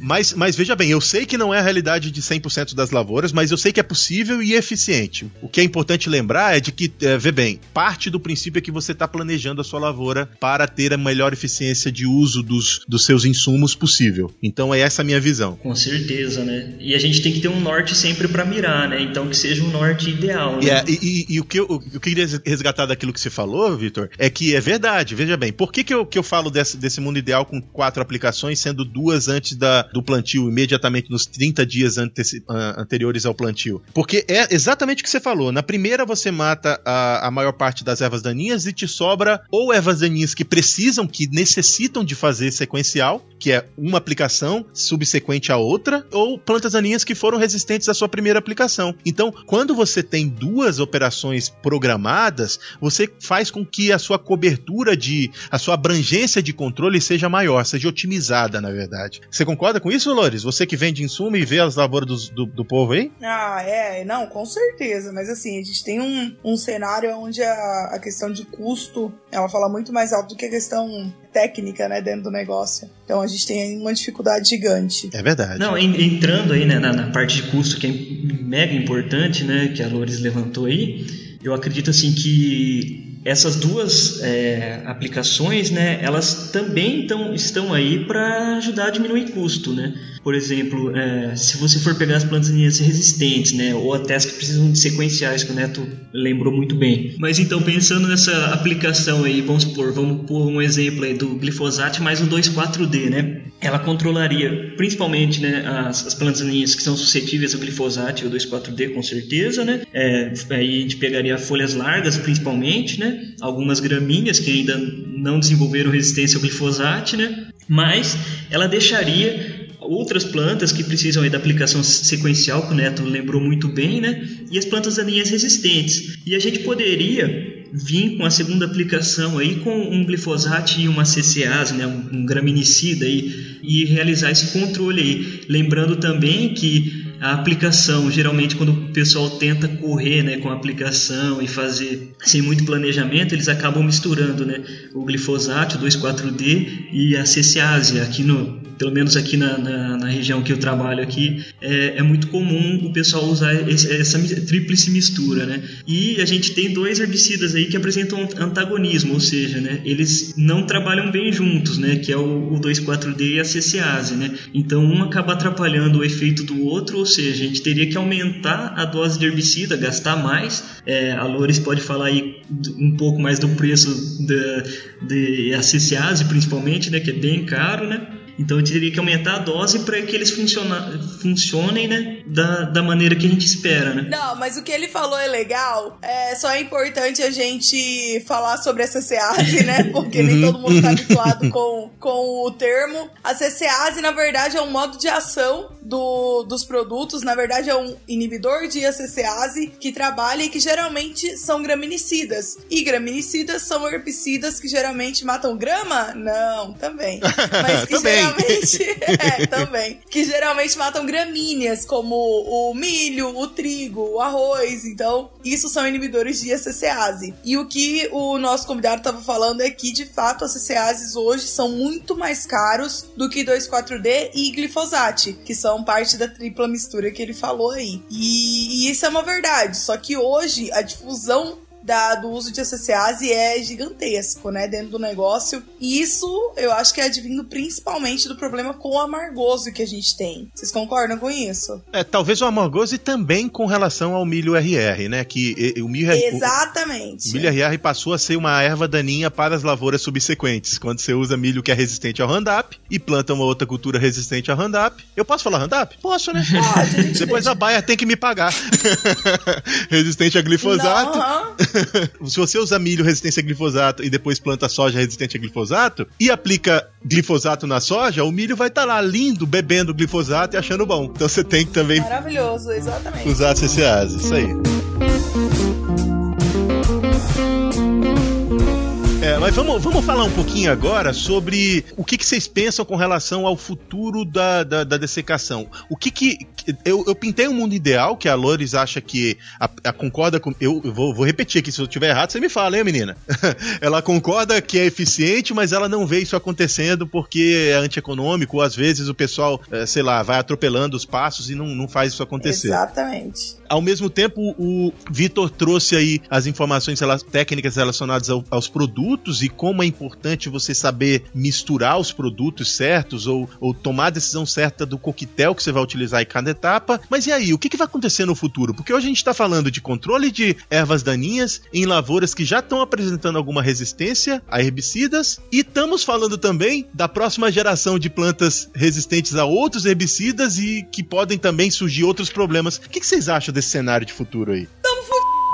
Speaker 3: Mas, mas veja bem, eu sei que não é a realidade de 100% das lavouras, mas eu sei que é possível e eficiente. O que é importante lembrar é de que, é, vê bem, parte do princípio é que você está planejando a sua lavoura para ter a melhor eficiência de uso dos, dos seus insumos possível. Então é essa a minha visão.
Speaker 4: Com certeza, né? E a gente tem que ter um norte sempre para mirar, né? Então que seja um norte ideal. Né?
Speaker 3: Yeah, e, e, e, o, que eu, o que eu queria resgatar daquilo que você falou, Vitor, é que é verdade. Veja bem, por que, que, eu, que eu falo desse, desse mundo ideal com quatro aplicações, sendo duas antes da, do plantio, imediatamente nos 30 dias ante anteriores ao plantio. Porque é exatamente o que você falou. Na primeira você mata a, a maior parte das ervas daninhas e te sobra ou ervas daninhas que precisam, que necessitam de fazer sequencial, que é uma aplicação subsequente à outra, ou plantas daninhas que foram resistentes à sua primeira aplicação. Então, quando você tem duas operações programadas, você faz com que a sua cobertura de. a sua abrangência de controle seja maior, seja otimizada, na verdade. Você concorda com isso, Lores? Você que vende insumo e vê as lavouras do, do, do, povo aí?
Speaker 2: Ah, é, não, com certeza. Mas assim, a gente tem um, um cenário onde a, a questão de custo ela fala muito mais alto do que a questão técnica, né, dentro do negócio. Então a gente tem aí uma dificuldade gigante.
Speaker 3: É verdade.
Speaker 4: Não, entrando aí né, na, na parte de custo que é mega importante, né, que a Lores levantou aí, eu acredito assim que essas duas é, aplicações, né, elas também tão, estão aí para ajudar a diminuir custo, né? Por exemplo, é, se você for pegar as plantas resistentes, né, ou até as que precisam de sequenciais, que o Neto lembrou muito bem. Mas então, pensando nessa aplicação aí, vamos supor, vamos pôr um exemplo aí do glifosato mais o 2,4-D, né? Ela controlaria principalmente né, as, as plantas que são suscetíveis ao glifosato e ao 2,4-D, com certeza, né? É, aí a gente pegaria folhas largas, principalmente, né? Algumas gramíneas que ainda não desenvolveram resistência ao glifosato, né? Mas ela deixaria outras plantas que precisam da aplicação sequencial, que o Neto lembrou muito bem, né? E as plantas daninhas resistentes. E a gente poderia vir com a segunda aplicação aí com um glifosato e uma CCase, né, um, um graminicida aí, e realizar esse controle aí. Lembrando também que a aplicação, geralmente quando o pessoal tenta correr né, com a aplicação e fazer sem muito planejamento, eles acabam misturando né, o glifosato, 2,4-D e a CCase. Aqui no, pelo menos aqui na, na, na região que eu trabalho aqui, é, é muito comum o pessoal usar esse, essa tríplice mistura. Né? E a gente tem dois herbicidas aí que apresentam antagonismo, ou seja, né, eles não trabalham bem juntos, né, que é o, o 2,4-D e a CCase. Né? Então um acaba atrapalhando o efeito do outro, seja, a gente teria que aumentar a dose de herbicida, gastar mais. É, a Lores pode falar aí um pouco mais do preço da acessiase, principalmente, né, que é bem caro, né? Então eu teria que aumentar a dose para que eles funcionem, né? Da, da maneira que a gente espera, né?
Speaker 2: Não, mas o que ele falou é legal. É só é importante a gente falar sobre a CCase, né? Porque nem todo mundo está habituado com, com o termo. A CCase, na verdade, é um modo de ação do, dos produtos. Na verdade, é um inibidor de ACCase que trabalha e que geralmente são graminicidas. E graminicidas são herbicidas que geralmente matam grama? Não, também. Mas que
Speaker 3: também
Speaker 2: geralmente. é, também. Que geralmente matam gramíneas, como o milho, o trigo, o arroz. Então, isso são inibidores de ACCase. E o que o nosso convidado estava falando é que, de fato, as ACCases hoje são muito mais caros do que 2,4-D e glifosato, que são parte da tripla mistura que ele falou aí. E, e isso é uma verdade. Só que hoje a difusão da, do uso de SSAs é gigantesco, né, dentro do negócio. E isso eu acho que é advindo principalmente do problema com o amargoso que a gente tem. Vocês concordam com isso?
Speaker 3: É, talvez o amargoso e também com relação ao milho RR, né, que o milho
Speaker 2: Exatamente.
Speaker 3: O, o milho RR passou a ser uma erva daninha para as lavouras subsequentes. Quando você usa milho que é resistente ao Roundup e planta uma outra cultura resistente ao Roundup. Eu posso falar Roundup? Posso, né?
Speaker 2: Pode,
Speaker 3: Depois a Baia tem que me pagar. resistente a glifosato.
Speaker 2: Não,
Speaker 3: se você usa milho resistente a glifosato e depois planta soja resistente a glifosato e aplica glifosato na soja, o milho vai estar tá lá lindo, bebendo glifosato e achando bom. Então você tem que também.
Speaker 2: Maravilhoso, exatamente.
Speaker 3: Usar CCAs, isso aí. É, mas vamos, vamos falar um pouquinho agora sobre o que, que vocês pensam com relação ao futuro da, da, da dessecação. O que que. Eu, eu, pintei um mundo ideal que a Lores acha que. A, a concorda com. Eu, eu vou, vou, repetir aqui, se eu estiver errado, você me fala, hein, menina? ela concorda que é eficiente, mas ela não vê isso acontecendo porque é antieconômico, ou às vezes o pessoal, é, sei lá, vai atropelando os passos e não, não faz isso acontecer.
Speaker 2: Exatamente.
Speaker 3: Ao mesmo tempo, o Vitor trouxe aí as informações técnicas relacionadas ao, aos produtos e como é importante você saber misturar os produtos certos ou, ou, tomar a decisão certa do coquetel que você vai utilizar em cada etapa. Mas e aí, o que, que vai acontecer no futuro? Porque hoje a gente está falando de controle de ervas daninhas em lavouras que já estão apresentando alguma resistência a herbicidas e estamos falando também da próxima geração de plantas resistentes a outros herbicidas e que podem também surgir outros problemas. O que, que vocês acham desse cenário de futuro aí?
Speaker 2: Tamo f...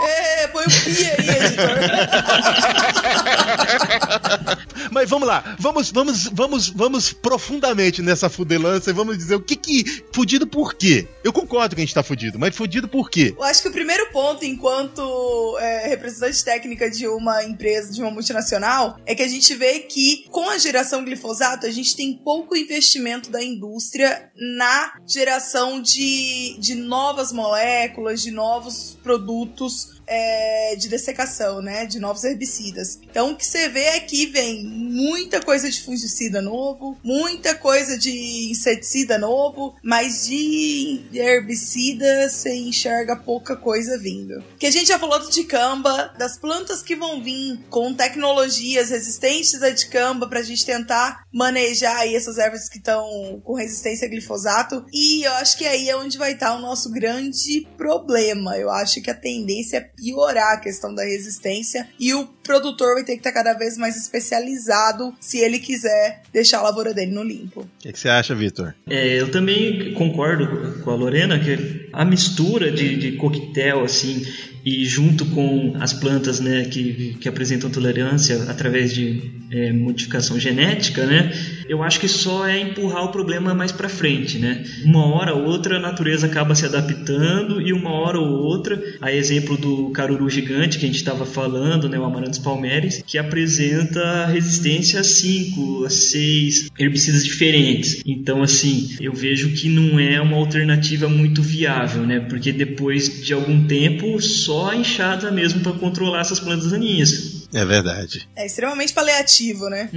Speaker 2: É, põe o pi aí, editor.
Speaker 3: Mas vamos lá, vamos, vamos, vamos, vamos profundamente nessa fudelança e vamos dizer o que que. Fudido por quê? Eu concordo que a gente tá fudido, mas fudido por quê?
Speaker 2: Eu acho que o primeiro ponto, enquanto é, representante técnica de uma empresa, de uma multinacional, é que a gente vê que com a geração glifosato, a gente tem pouco investimento da indústria na geração de, de novas moléculas, de novos produtos é, de dessecação, né? De novos herbicidas. Então o que você vê é que vem muita coisa de fungicida novo, muita coisa de inseticida novo, mas de herbicida você enxerga pouca coisa vindo. Que a gente já falou do dicamba, das plantas que vão vir com tecnologias resistentes a dicamba pra gente tentar manejar aí essas ervas que estão com resistência a glifosato. E eu acho que aí é onde vai estar o nosso grande problema. Eu acho que a tendência é piorar a questão da resistência e o produtor vai ter que estar cada vez mais especializado se ele quiser deixar a lavoura dele no limpo. O
Speaker 3: que, que, você acha, Vitor?
Speaker 4: É, eu também concordo com a Lorena que a mistura de, de coquetel assim e junto com as plantas né, que, que apresentam tolerância através de é, modificação genética, né, eu acho que só é empurrar o problema mais para frente. Né? Uma hora ou outra a natureza acaba se adaptando e uma hora ou outra, a exemplo do caruru gigante que a gente estava falando, né, o Amaranthus palmeris, que apresenta resistência a 5, a 6 herbicidas diferentes. Então, assim, eu vejo que não é uma alternativa muito viável, né? porque depois de algum tempo só a enxada mesmo para controlar essas plantas daninhas.
Speaker 3: É verdade.
Speaker 2: É extremamente paliativo, né?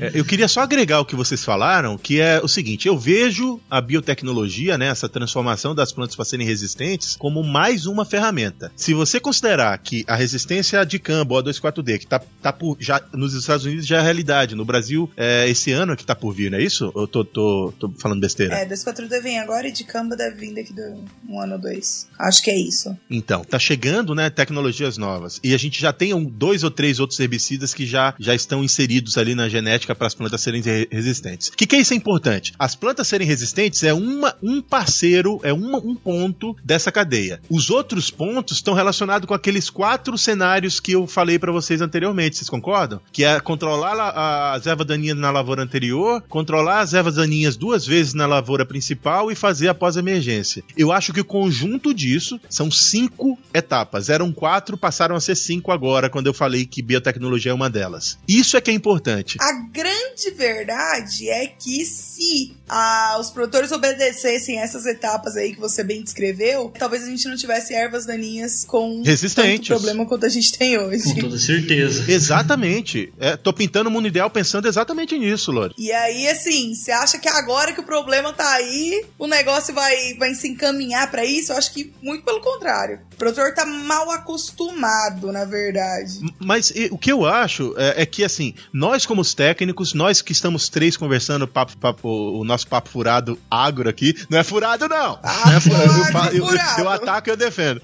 Speaker 3: É. Eu queria só agregar o que vocês falaram, que é o seguinte: eu vejo a biotecnologia, né, essa transformação das plantas para serem resistentes, como mais uma ferramenta. Se você considerar que a resistência de campo, a 2,4-D, que tá, tá por, já nos Estados Unidos já é realidade, no Brasil é esse ano que tá por vir, não é isso? Eu tô, tô, tô falando besteira?
Speaker 2: É, 2,4-D vem agora e de campo deve vir daqui do um ano ou dois. Acho que é isso.
Speaker 3: Então, tá chegando, né, tecnologias novas. E a gente já tem um, dois ou três três outros herbicidas que já, já estão inseridos ali na genética para as plantas serem resistentes. O que, que é isso é importante? As plantas serem resistentes é uma, um parceiro, é uma, um ponto dessa cadeia. Os outros pontos estão relacionados com aqueles quatro cenários que eu falei para vocês anteriormente, vocês concordam? Que é controlar as ervas daninhas na lavoura anterior, controlar as ervas daninhas duas vezes na lavoura principal e fazer a pós-emergência. Eu acho que o conjunto disso são cinco etapas. Eram quatro, passaram a ser cinco agora, quando eu falei que biotecnologia é uma delas. Isso é que é importante.
Speaker 2: A grande verdade é que se ah, os produtores obedecessem essas etapas aí que você bem descreveu, talvez a gente não tivesse ervas daninhas com
Speaker 3: Resistentes.
Speaker 2: tanto problema quanto a gente tem hoje.
Speaker 4: Com toda certeza.
Speaker 3: Exatamente. É, tô pintando o mundo ideal pensando exatamente nisso, Lore.
Speaker 2: E aí, assim, você acha que agora que o problema tá aí, o negócio vai, vai se encaminhar para isso? Eu acho que muito pelo contrário. O produtor tá mal acostumado, na verdade.
Speaker 3: Mas Mas e, o que eu acho é, é, que, assim, nós como os técnicos, nós que estamos três conversando papo, papo, o nosso papo furado agro aqui, não é furado não!
Speaker 2: Ah,
Speaker 3: não é
Speaker 2: furado,
Speaker 3: eu, eu,
Speaker 2: furado.
Speaker 3: eu, ataco e eu defendo.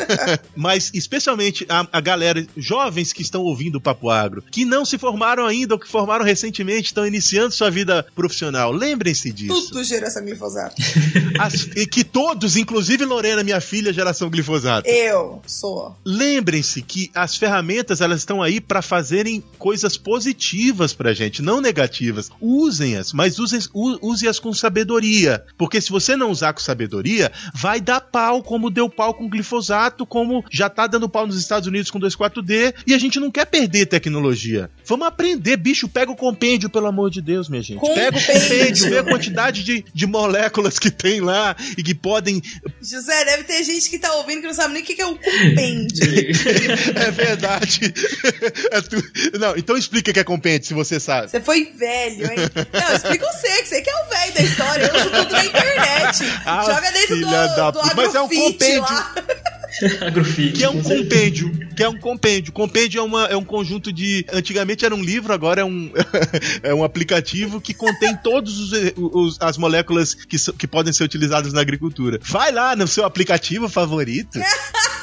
Speaker 3: Mas, especialmente a, a, galera, jovens que estão ouvindo o Papo Agro, que não se formaram ainda ou que formaram recentemente, estão iniciando sua vida profissional, lembrem-se disso.
Speaker 2: Tudo geração glifosato.
Speaker 3: As, e que todos, inclusive Lorena, minha filha, geração glifosato.
Speaker 2: Eu sou.
Speaker 3: Lembrem-se que as ferramentas elas estão aí para fazerem coisas positivas pra gente, não negativas. Usem-as, mas use-as com sabedoria. Porque se você não usar com sabedoria, vai dar pau, como deu pau com glifosato, como já tá dando pau nos Estados Unidos com 2,4-D, e a gente não quer perder tecnologia. Vamos aprender, bicho, pega o compêndio, pelo amor de Deus, minha gente.
Speaker 2: Compêndio.
Speaker 3: Pega o compêndio, vê a quantidade de, de moléculas que tem lá e que podem.
Speaker 2: José, deve ter gente que tá ouvindo que não sabe nem o que é um compêndio.
Speaker 3: é verdade. É tu... Não, então explica o que é compêndio, se você sabe.
Speaker 2: Você foi velho, hein? Não, explica você, que você que é o velho da história. Eu uso tudo na internet.
Speaker 3: Ah,
Speaker 2: Joga dentro do,
Speaker 3: da...
Speaker 2: do
Speaker 3: Mas é um compêndio.
Speaker 2: lá.
Speaker 4: Agrofit.
Speaker 3: Que é um compêndio. Que é um compêndio. Compêndio é, uma, é um conjunto de. Antigamente era um livro, agora é um, é um aplicativo que contém todas os, os, as moléculas que, que podem ser utilizadas na agricultura. Vai lá no seu aplicativo favorito.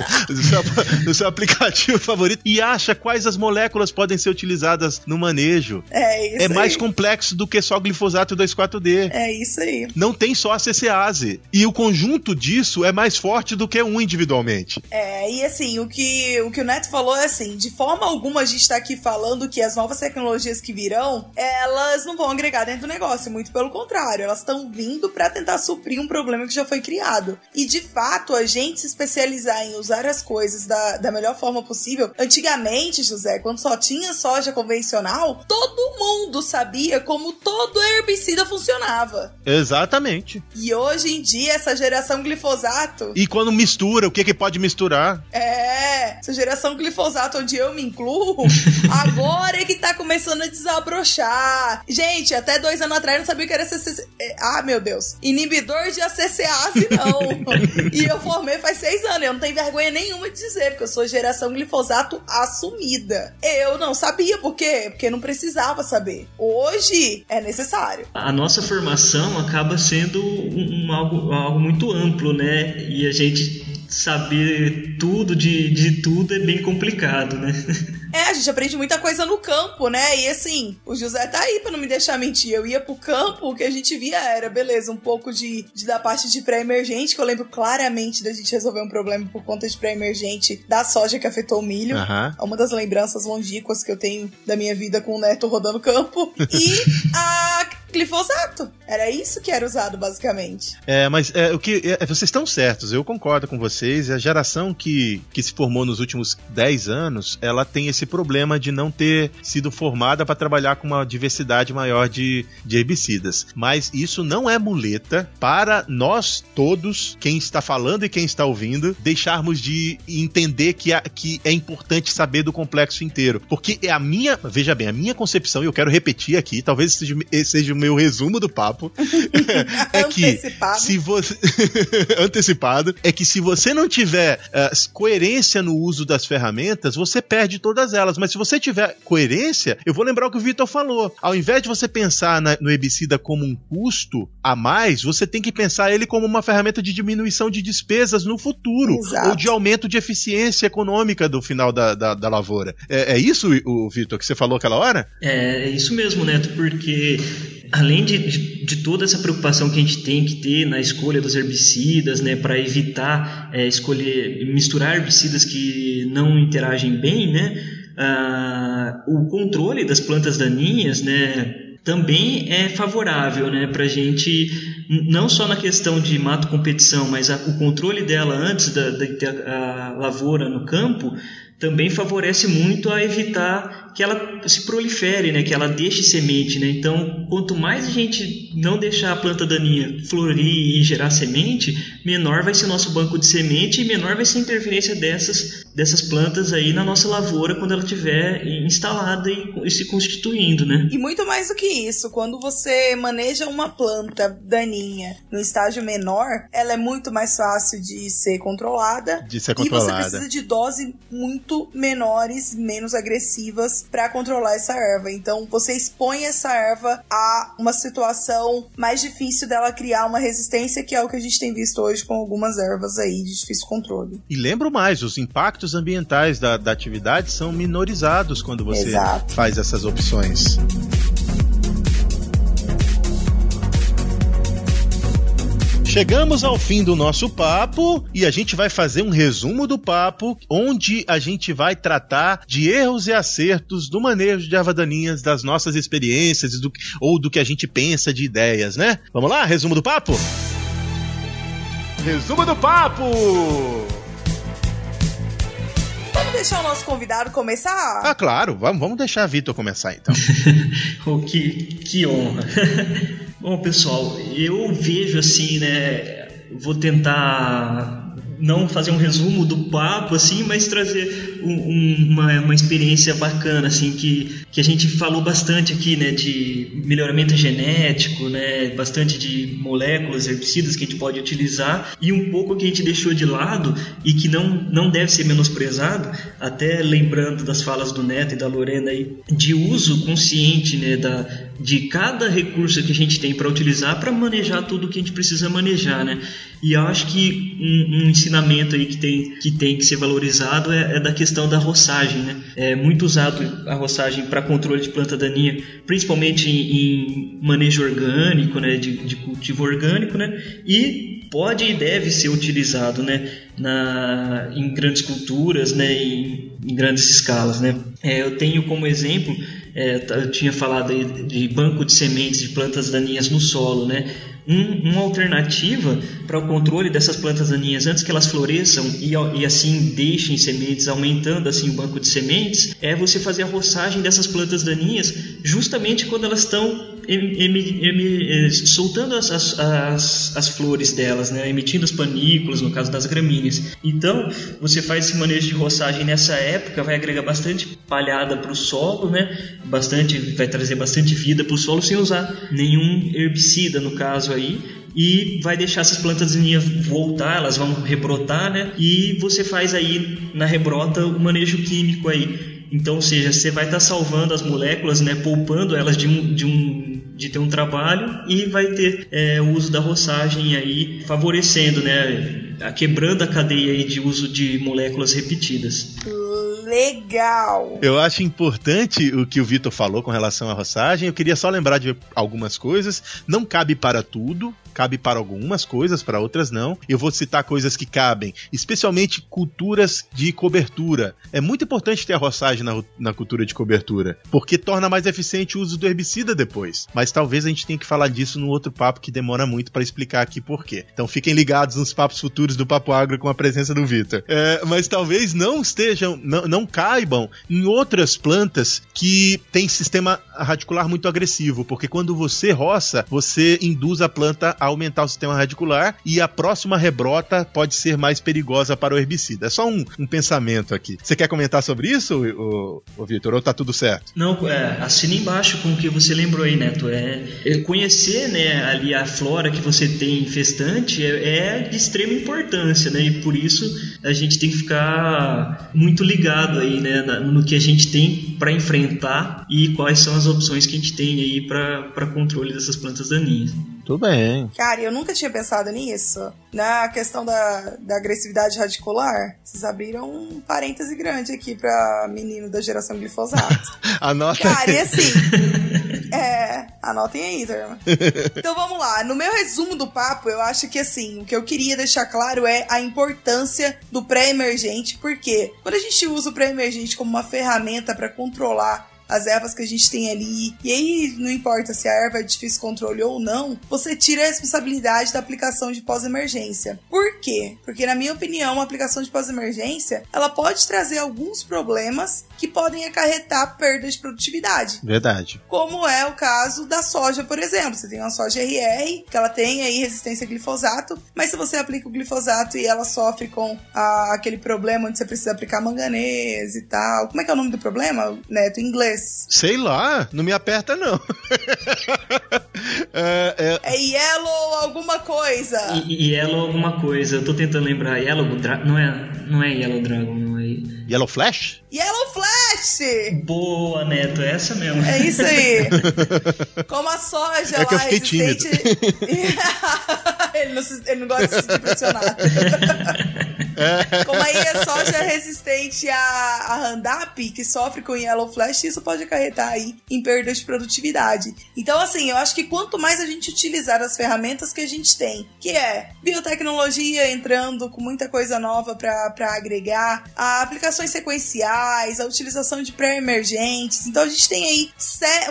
Speaker 3: no, seu, no seu, aplicativo favorito e acha quais as moléculas podem ser utilizadas no manejo.
Speaker 2: É isso.
Speaker 3: É mais complexo do que só glifosato 2,4-D.
Speaker 2: É isso aí.
Speaker 3: Não tem só a CCase. E o conjunto disso é mais forte do que um individualmente.
Speaker 2: É, e assim, o que, o que o Neto falou é assim: de forma alguma a gente tá aqui falando que as novas tecnologias que virão, elas não vão agregar dentro do negócio. Muito pelo contrário, elas estão vindo para tentar suprir um problema que já foi criado. E de fato, a gente se especializar em usar as coisas da, da melhor forma possível. Antigamente, José, quando só tinha soja convencional, todo mundo sabia como todo herbicida funcionava.
Speaker 3: Exatamente.
Speaker 2: E hoje em dia, essa geração glifosato.
Speaker 3: E quando mistura, o que, que pode misturar?
Speaker 2: É, essa geração glifosato onde eu me incluo, agora é que tá começando a desabrochar. Gente, até dois anos atrás eu não sabia que era CC... Ah, meu Deus. Inibidor de ACCase, não. e eu formei faz seis anos. Eu não tenho vergonha nenhuma de dizer, porque eu sou geração glifosato assumida. Eu não sabia por quê? Porque não precisava saber. Hoje é necessário.
Speaker 4: A nossa formação acaba sendo um, um algo, algo muito amplo, né? E a gente saber tudo de, de tudo é bem complicado, né?
Speaker 2: É, a gente aprende muita coisa no campo, né? E assim, o José tá aí pra não me deixar mentir. Eu ia pro campo, o que a gente via era, beleza, um pouco de, de da parte de pré-emergente, que eu lembro claramente da gente resolver um problema por conta de pré-emergente da soja que afetou o milho.
Speaker 3: Uhum.
Speaker 2: É uma das lembranças longínquas que eu tenho da minha vida com o neto rodando campo. E a glifosato. Era isso que era usado, basicamente.
Speaker 3: É, mas é, o que é, vocês estão certos, eu concordo com vocês. A geração que, que se formou nos últimos 10 anos, ela tem esse problema de não ter sido formada para trabalhar com uma diversidade maior de, de herbicidas. Mas isso não é muleta para nós todos, quem está falando e quem está ouvindo, deixarmos de entender que, a, que é importante saber do complexo inteiro. Porque é a minha, veja bem, a minha concepção, e eu quero repetir aqui, talvez seja, seja o meu resumo do papo, é que se você antecipado é que se você não tiver uh, coerência no uso das ferramentas, você perde todas elas. Mas se você tiver coerência, eu vou lembrar o que o Vitor falou. Ao invés de você pensar na, no herbicida como um custo a mais, você tem que pensar ele como uma ferramenta de diminuição de despesas no futuro
Speaker 2: Exato.
Speaker 3: ou de aumento de eficiência econômica do final da, da, da lavoura. É, é isso, o Vitor, que você falou aquela hora?
Speaker 4: É, é isso mesmo, Neto, porque além de, de, de, toda essa preocupação que a gente tem que ter na escolha dos herbicidas, né, para evitar é, escolher misturar herbicidas que não interagem bem, né, ah, o controle das plantas daninhas, né, também é favorável, né, para a gente não só na questão de mato competição, mas a, o controle dela antes da, da lavoura no campo também favorece muito a evitar que ela se prolifere, né? que ela deixe semente. Né? Então, quanto mais a gente não deixar a planta daninha florir e gerar semente, menor vai ser o nosso banco de semente e menor vai ser a interferência dessas, dessas plantas aí na nossa lavoura quando ela estiver instalada e, e, se constituindo. Né?
Speaker 2: E muito mais do que isso, quando você maneja uma planta daninha no estágio menor, ela é muito mais fácil de ser controlada.
Speaker 3: De ser controlada.
Speaker 2: E você precisa de dose muito muito menores, menos agressivas para controlar essa erva. Então você expõe essa erva a uma situação mais difícil dela criar uma resistência, que é o que a gente tem visto hoje com algumas ervas aí de difícil controle.
Speaker 3: E lembro mais, os impactos ambientais da, da atividade são minorizados quando você
Speaker 2: Exato.
Speaker 3: faz essas opções. Chegamos ao fim do nosso papo e a gente vai fazer um resumo do papo, onde a gente vai tratar de erros e acertos do manejo de erva daninhas, das nossas experiências do, ou do que a gente pensa de ideias, né? Vamos lá, resumo do papo? Resumo do papo!
Speaker 2: Vamos deixar o nosso convidado começar?
Speaker 3: Ah, claro, vamos, vamos deixar a Vitor começar então.
Speaker 4: oh, que, que honra. Bom, pessoal, eu vejo assim, né? Vou tentar não fazer um resumo do papo, assim, mas trazer um, um, uma, uma experiência bacana, assim, que, que a gente falou bastante aqui, né, de melhoramento genético, né, bastante de moléculas, herbicidas que a gente pode utilizar, e um pouco que a gente deixou de lado e que não, não deve ser menosprezado, até lembrando das falas do Neto e da Lorena aí, de uso consciente, né, da, de cada recurso que a gente tem para utilizar para manejar tudo que a gente precisa manejar, né, e eu acho que um, um ensinamento aí que tem que, tem que ser valorizado é, é da questão da roçagem, né? É muito usado a roçagem para controle de planta daninha, principalmente em, em manejo orgânico, né? De, de, cultivo orgânico, né? E pode e deve ser utilizado, né? Na, em grandes culturas, né? Em, em grandes escalas, né? É, eu tenho como exemplo é, eu tinha falado aí de banco de sementes de plantas daninhas no solo, né? Um, uma alternativa para o controle dessas plantas daninhas antes que elas floresçam e, e, assim deixem sementes, aumentando assim o banco de sementes, é você fazer a roçagem dessas plantas daninhas justamente quando elas estão soltando as, as, as, as, flores delas, né? emitindo os panículos, no caso das gramíneas. Então, você faz esse manejo de roçagem nessa época, vai agregar bastante palhada para o solo, né? Bastante, vai trazer bastante vida para o solo sem usar nenhum herbicida, no caso aí, e vai deixar essas plantas voltar, elas vão rebrotar, né? E você faz aí na rebrota o manejo químico aí. Então, ou seja, você vai estar tá salvando as moléculas, né, poupando elas de um, de um de ter um trabalho e vai ter é, o uso da roçagem aí favorecendo, né, a, quebrando a cadeia aí de uso de moléculas repetidas.
Speaker 2: Legal!
Speaker 3: Eu acho importante o que o Vitor falou com relação à roçagem. Eu queria só lembrar de algumas coisas. Não cabe para tudo, cabe para algumas coisas, para outras não. Eu vou citar coisas que cabem, especialmente culturas de cobertura. É muito importante ter a roçagem na, na cultura de cobertura, porque torna mais eficiente o uso do herbicida depois. Mas talvez a gente tenha que falar disso no outro papo que demora muito para explicar aqui por quê. Então fiquem ligados nos papos futuros do Papo Agro com a presença do Vitor. É, mas talvez não estejam, não, não caibam em outras plantas que têm sistema radicular muito agressivo, porque quando você roça, você induz a planta a aumentar o sistema radicular e a próxima rebrota pode ser mais perigosa para o herbicida. É só um, um pensamento aqui. Você quer comentar sobre isso, o, o Vitor, ou tá tudo certo?
Speaker 4: Não, é, assina embaixo com o que você lembrou aí, Neto. É, é conhecer né, ali a flora que você tem infestante é, é de extrema importância, né? E por isso a gente tem que ficar muito ligado aí, né, no que a gente tem para enfrentar e quais são as opções que a gente tem aí para controle dessas plantas daninhas.
Speaker 3: Tudo bem.
Speaker 2: Cara, eu nunca tinha pensado nisso. Na questão da, da agressividade radicular, vocês abriram um parêntese grande aqui pra menino da geração glifosato.
Speaker 3: Anota
Speaker 2: Cara, e assim. é, anotem aí, turma. Então vamos lá. No meu resumo do papo, eu acho que assim, o que eu queria deixar claro é a importância do pré-emergente, porque quando a gente usa o pré-emergente como uma ferramenta para controlar as ervas que a gente tem ali. E aí, não importa se a erva é de difícil controle ou não, você tira a responsabilidade da aplicação de pós-emergência. Por quê? Porque, na minha opinião, a aplicação de pós-emergência ela pode trazer alguns problemas que podem acarretar perda de produtividade.
Speaker 3: Verdade.
Speaker 2: Como é o caso da soja, por exemplo. Você tem uma soja RR, que ela tem aí resistência a glifosato, mas se você aplica o glifosato e ela sofre com a, aquele problema onde você precisa aplicar manganês e tal. Como é que é o nome do problema, Neto, em inglês?
Speaker 3: Sei lá, não me aperta não.
Speaker 2: é, é... é Yellow alguma coisa.
Speaker 4: E, yellow alguma coisa. Eu tô tentando lembrar. Yellow Dragon. Não é, não é Yellow Dragon, não é.
Speaker 3: Yellow Flash?
Speaker 2: Yellow Flash!
Speaker 4: Boa, Neto, é essa mesmo.
Speaker 2: É isso aí. Como a soja
Speaker 3: É que eu
Speaker 2: lá
Speaker 3: fiquei tímido.
Speaker 2: ele, não se- ele não gosta de se sentir pressionado. Como aí a soja é resistente a, a Roundup, que sofre com Yellow Flash, isso pode acarretar aí em perda de produtividade. Então, assim, eu acho que quanto mais a gente utilizar as ferramentas que a gente tem, que é biotecnologia entrando com muita coisa nova para agregar, a aplicações sequenciais, a utilização de pré-emergentes. Então, a gente tem aí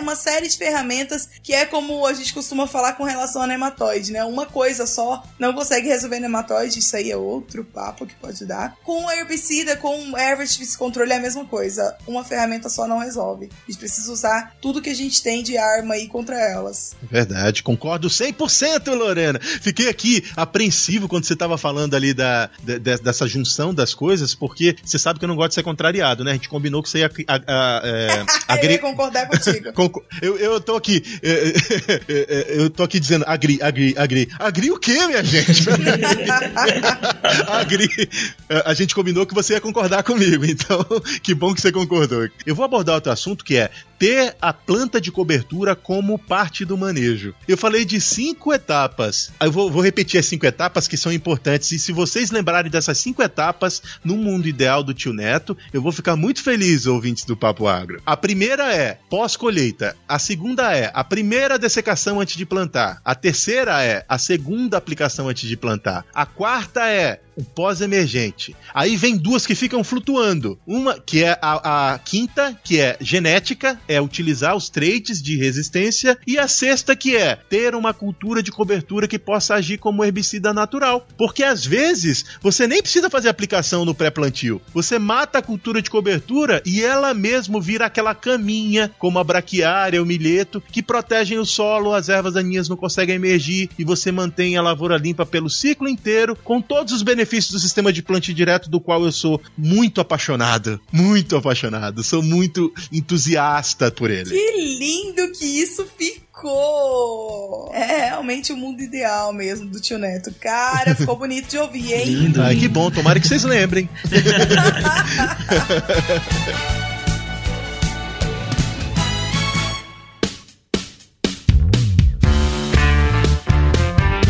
Speaker 2: uma série de ferramentas que é como a gente costuma falar com relação a nematóide, né? Uma coisa só não consegue resolver nematóide, isso aí é outro papo que pode dar. Com herbicida, com erva de controle é a mesma coisa. Uma ferramenta só não resolve. A gente precisa usar tudo que a gente tem de arma aí contra elas.
Speaker 3: Verdade, concordo 100%, Lorena. Fiquei aqui apreensivo quando você estava falando ali da, de- de- dessa junção das coisas, porque você sabe que eu não gosto de ser contrariado, né? A gente combinou que você ia a, a- é,
Speaker 2: Eu ia concordar contigo.
Speaker 3: Eu, eu tô aqui. é, é, é, Eu tô aqui dizendo agri, agri, agri. Agri o quê, minha gente? agri. A gente combinou que você ia concordar comigo, então que bom que você concordou. Eu vou abordar outro assunto que é ter a planta de cobertura como parte do manejo. Eu falei de cinco etapas. Eu vou, vou repetir as cinco etapas que são importantes. E se vocês lembrarem dessas cinco etapas no mundo ideal do tio Neto, eu vou ficar muito feliz, ouvintes do Papo Agro. A primeira é pós-colheita. A segunda é a primeira dessecação antes de plantar. A terceira é a segunda aplicação antes de plantar. A quarta é o pós-emergente. Aí vem duas que ficam flutuando. Uma que é a, a quinta, que é genética, é utilizar os traits de resistência. E a sexta, que é ter uma cultura de cobertura que possa agir como herbicida natural. Porque às vezes você nem precisa fazer aplicação no pré-plantio. Você mata a cultura de cobertura e ela mesmo vira aquela caminha, como a braquiária, o milheto, que protegem o solo, as ervas daninhas não conseguem emergir e você mantém a lavoura limpa pelo ciclo inteiro, com todos os benefícios do sistema de plantio direto, do qual eu sou muito apaixonado. Muito apaixonado. Sou muito entusiasta por ele.
Speaker 2: Que lindo que isso ficou! É realmente o mundo ideal mesmo do tio Neto. Cara, ficou bonito de ouvir, hein?
Speaker 4: Lindo.
Speaker 3: Ai, que bom, tomara que vocês lembrem.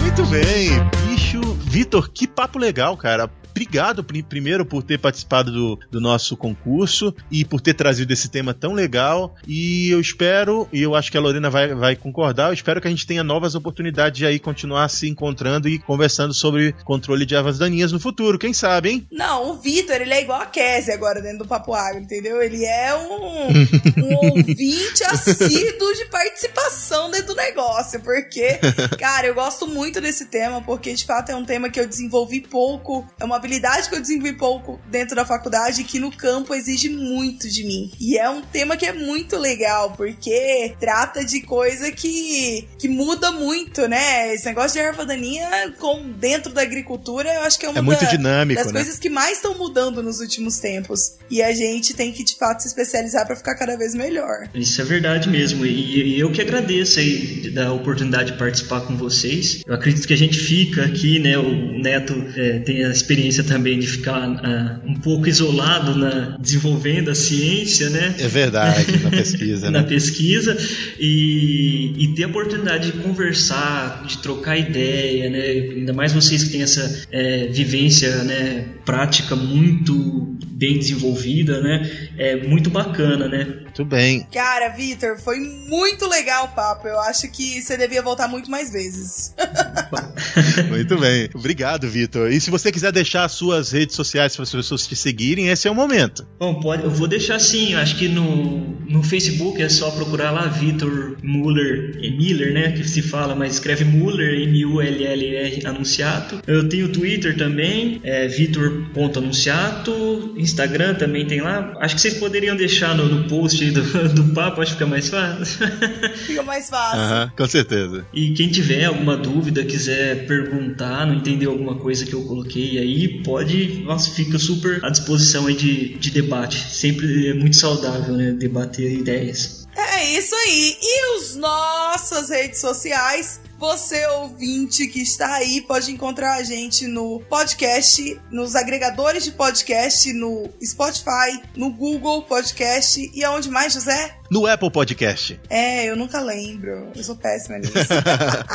Speaker 3: Muito bem, bicho. Vitor, que papo legal, cara. Obrigado pri- primeiro por ter participado do, do nosso concurso e por ter trazido esse tema tão legal. E eu espero, e eu acho que a Lorena vai, vai concordar, eu espero que a gente tenha novas oportunidades de aí continuar se encontrando e conversando sobre controle de ervas daninhas no futuro. Quem sabe, hein?
Speaker 2: Não, o Vitor, ele é igual a Kézia agora dentro do Papo Agro, entendeu? Ele é um, um ouvinte assíduo de participação dentro do negócio, porque, cara, eu gosto muito desse tema, porque de fato é um tema que eu desenvolvi pouco, é uma habilidade que eu desenvolvi pouco dentro da faculdade que no campo exige muito de mim. E é um tema que é muito legal, porque trata de coisa que, que muda muito, né? Esse negócio de erva daninha com, dentro da agricultura, eu acho que é uma
Speaker 3: É muito
Speaker 2: da-
Speaker 3: dinâmico,
Speaker 2: das
Speaker 3: né?
Speaker 2: coisas que mais estão mudando nos últimos tempos. E a gente tem que, de fato, se especializar pra ficar cada vez melhor.
Speaker 4: Isso é verdade mesmo. E, e eu que agradeço aí da oportunidade de participar com vocês. Eu acredito que a gente fica aqui, né? O Neto é, tem a experiência também de ficar ah, um pouco isolado na desenvolvendo a ciência, né?
Speaker 3: É verdade, na pesquisa,
Speaker 4: na
Speaker 3: né?
Speaker 4: pesquisa e, e ter a oportunidade de conversar, de trocar ideia, né? Ainda mais vocês que têm essa é, vivência, né, prática muito bem desenvolvida, né? É muito bacana, né?
Speaker 3: Muito bem.
Speaker 2: Cara, Vitor, foi muito legal o papo. Eu acho que você devia voltar muito mais vezes.
Speaker 3: Muito bem. Obrigado, Vitor. E se você quiser deixar as suas redes sociais para as pessoas te seguirem, esse é o momento.
Speaker 4: Bom, pode, eu vou deixar assim, eu acho que no, no Facebook é só procurar lá Vitor Muller, é Miller, né, que se fala, mas escreve Muller, M-U-L-L-R, anunciato. Eu tenho Twitter também, é vitor.anunciato, Instagram também tem lá. Acho que vocês poderiam deixar no, no post aí do, do papo, acho que fica mais fácil.
Speaker 2: Fica mais fácil.
Speaker 3: Aham, com certeza.
Speaker 4: E quem tiver alguma dúvida, quiser perguntar, não entendeu alguma coisa que eu coloquei aí, pode, nossa, fica super à disposição aí de, de debate. Sempre é muito saudável, né, debater ideias.
Speaker 2: É isso aí. E os nossas redes sociais Você, ouvinte que está aí, pode encontrar a gente no podcast, nos agregadores de podcast, no Spotify, no Google Podcast e aonde mais, José?
Speaker 3: No Apple Podcast.
Speaker 2: É, eu nunca lembro. Eu sou péssima nisso.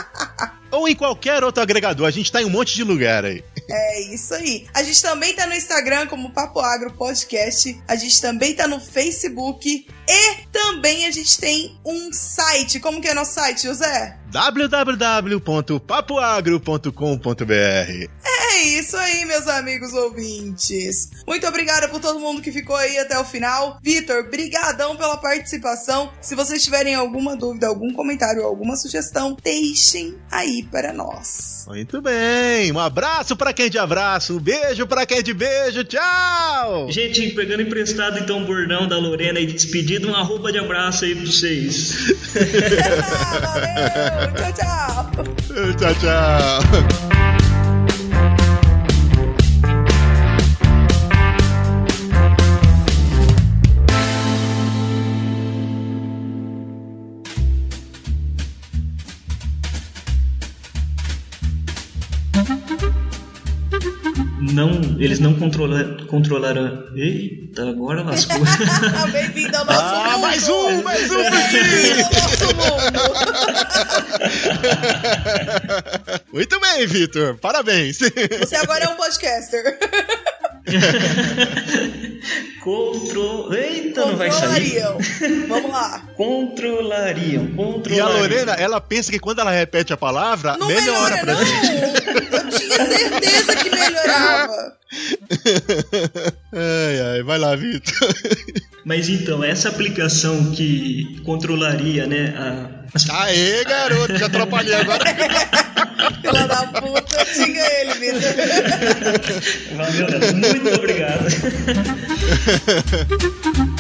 Speaker 3: Ou em qualquer outro agregador. A gente tá em um monte de lugar aí.
Speaker 2: É isso aí. A gente também tá no Instagram como Papo Agro Podcast. A gente também tá no Facebook. E também a gente tem um site. Como que é nosso site, José?
Speaker 3: www.papoagro.com.br
Speaker 2: É isso aí, meus amigos ouvintes. Muito obrigada por todo mundo que ficou aí até o final. Vitor, brigadão pela participação. Se vocês tiverem alguma dúvida, algum comentário ou alguma sugestão, deixem aí para nós.
Speaker 3: Muito bem. Um abraço para quem é de abraço, um beijo para quem é de beijo. Tchau!
Speaker 4: Gente, pegando emprestado então o bordão da Lorena e de despedida, um arroba de abraço aí pra vocês.
Speaker 2: Valeu, tchau, tchau.
Speaker 3: Tchau, tchau.
Speaker 4: Não, eles não controla, controlaram. Eita, agora lascou.
Speaker 2: Bem-vindo ao nosso
Speaker 3: Ah,
Speaker 2: mundo.
Speaker 3: mais um, mais um. Muito bem, Vitor. Parabéns.
Speaker 2: Você agora é um podcaster.
Speaker 4: Contro... Eita, não vai sair.
Speaker 2: Controlariam. Vamos lá.
Speaker 4: Controlariam,
Speaker 3: E a
Speaker 4: controlariam.
Speaker 3: Lorena, ela pensa que quando ela repete a palavra,
Speaker 2: Não
Speaker 3: melhora
Speaker 2: melhora,
Speaker 3: pra
Speaker 2: não.
Speaker 3: gente.
Speaker 2: Eu tinha certeza que melhorava.
Speaker 3: Ai, ai, vai lá, Vitor.
Speaker 4: Mas então, essa aplicação que controlaria, né, a...
Speaker 3: Aê, garoto, já atrapalhei agora.
Speaker 2: Filha da puta, xinga ele, Vitor.
Speaker 4: Valeu. Muito obrigado.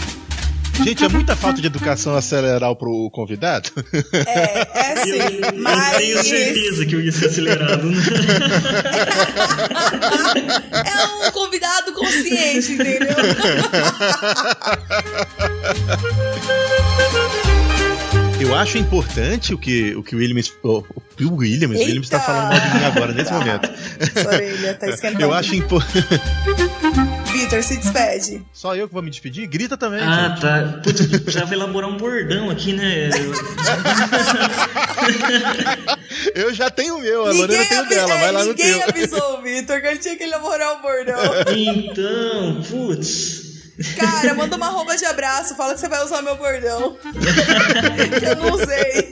Speaker 3: Gente, é muita falta de educação acelerar pro convidado.
Speaker 2: É, é
Speaker 4: Eu,
Speaker 2: sim.
Speaker 4: eu
Speaker 2: Mas
Speaker 4: tenho certeza que eu ia ser acelerado. né?
Speaker 2: é um convidado consciente, entendeu?
Speaker 3: Eu acho importante o que o, que o Williams. O, o Williams, o Williams tá
Speaker 2: Eita!
Speaker 3: falando mal de mim agora, nesse momento.
Speaker 2: Sua orelha tá esquentando.
Speaker 3: Eu acho importante.
Speaker 2: Vitor, se despede.
Speaker 3: Só eu que vou me despedir? Grita também.
Speaker 4: Ah,
Speaker 3: gente.
Speaker 4: tá. Putz, eu precisava elaborar um bordão aqui, né?
Speaker 3: Eu já tenho o meu, a Lorena tem o dela,
Speaker 2: é,
Speaker 3: vai lá no
Speaker 2: ninguém
Speaker 3: teu.
Speaker 2: avisou o Vitor que ele tinha que elaborar o bordão.
Speaker 4: Então, putz.
Speaker 2: Cara, manda uma roupa de abraço, fala que você vai usar meu bordão. Eu não usei.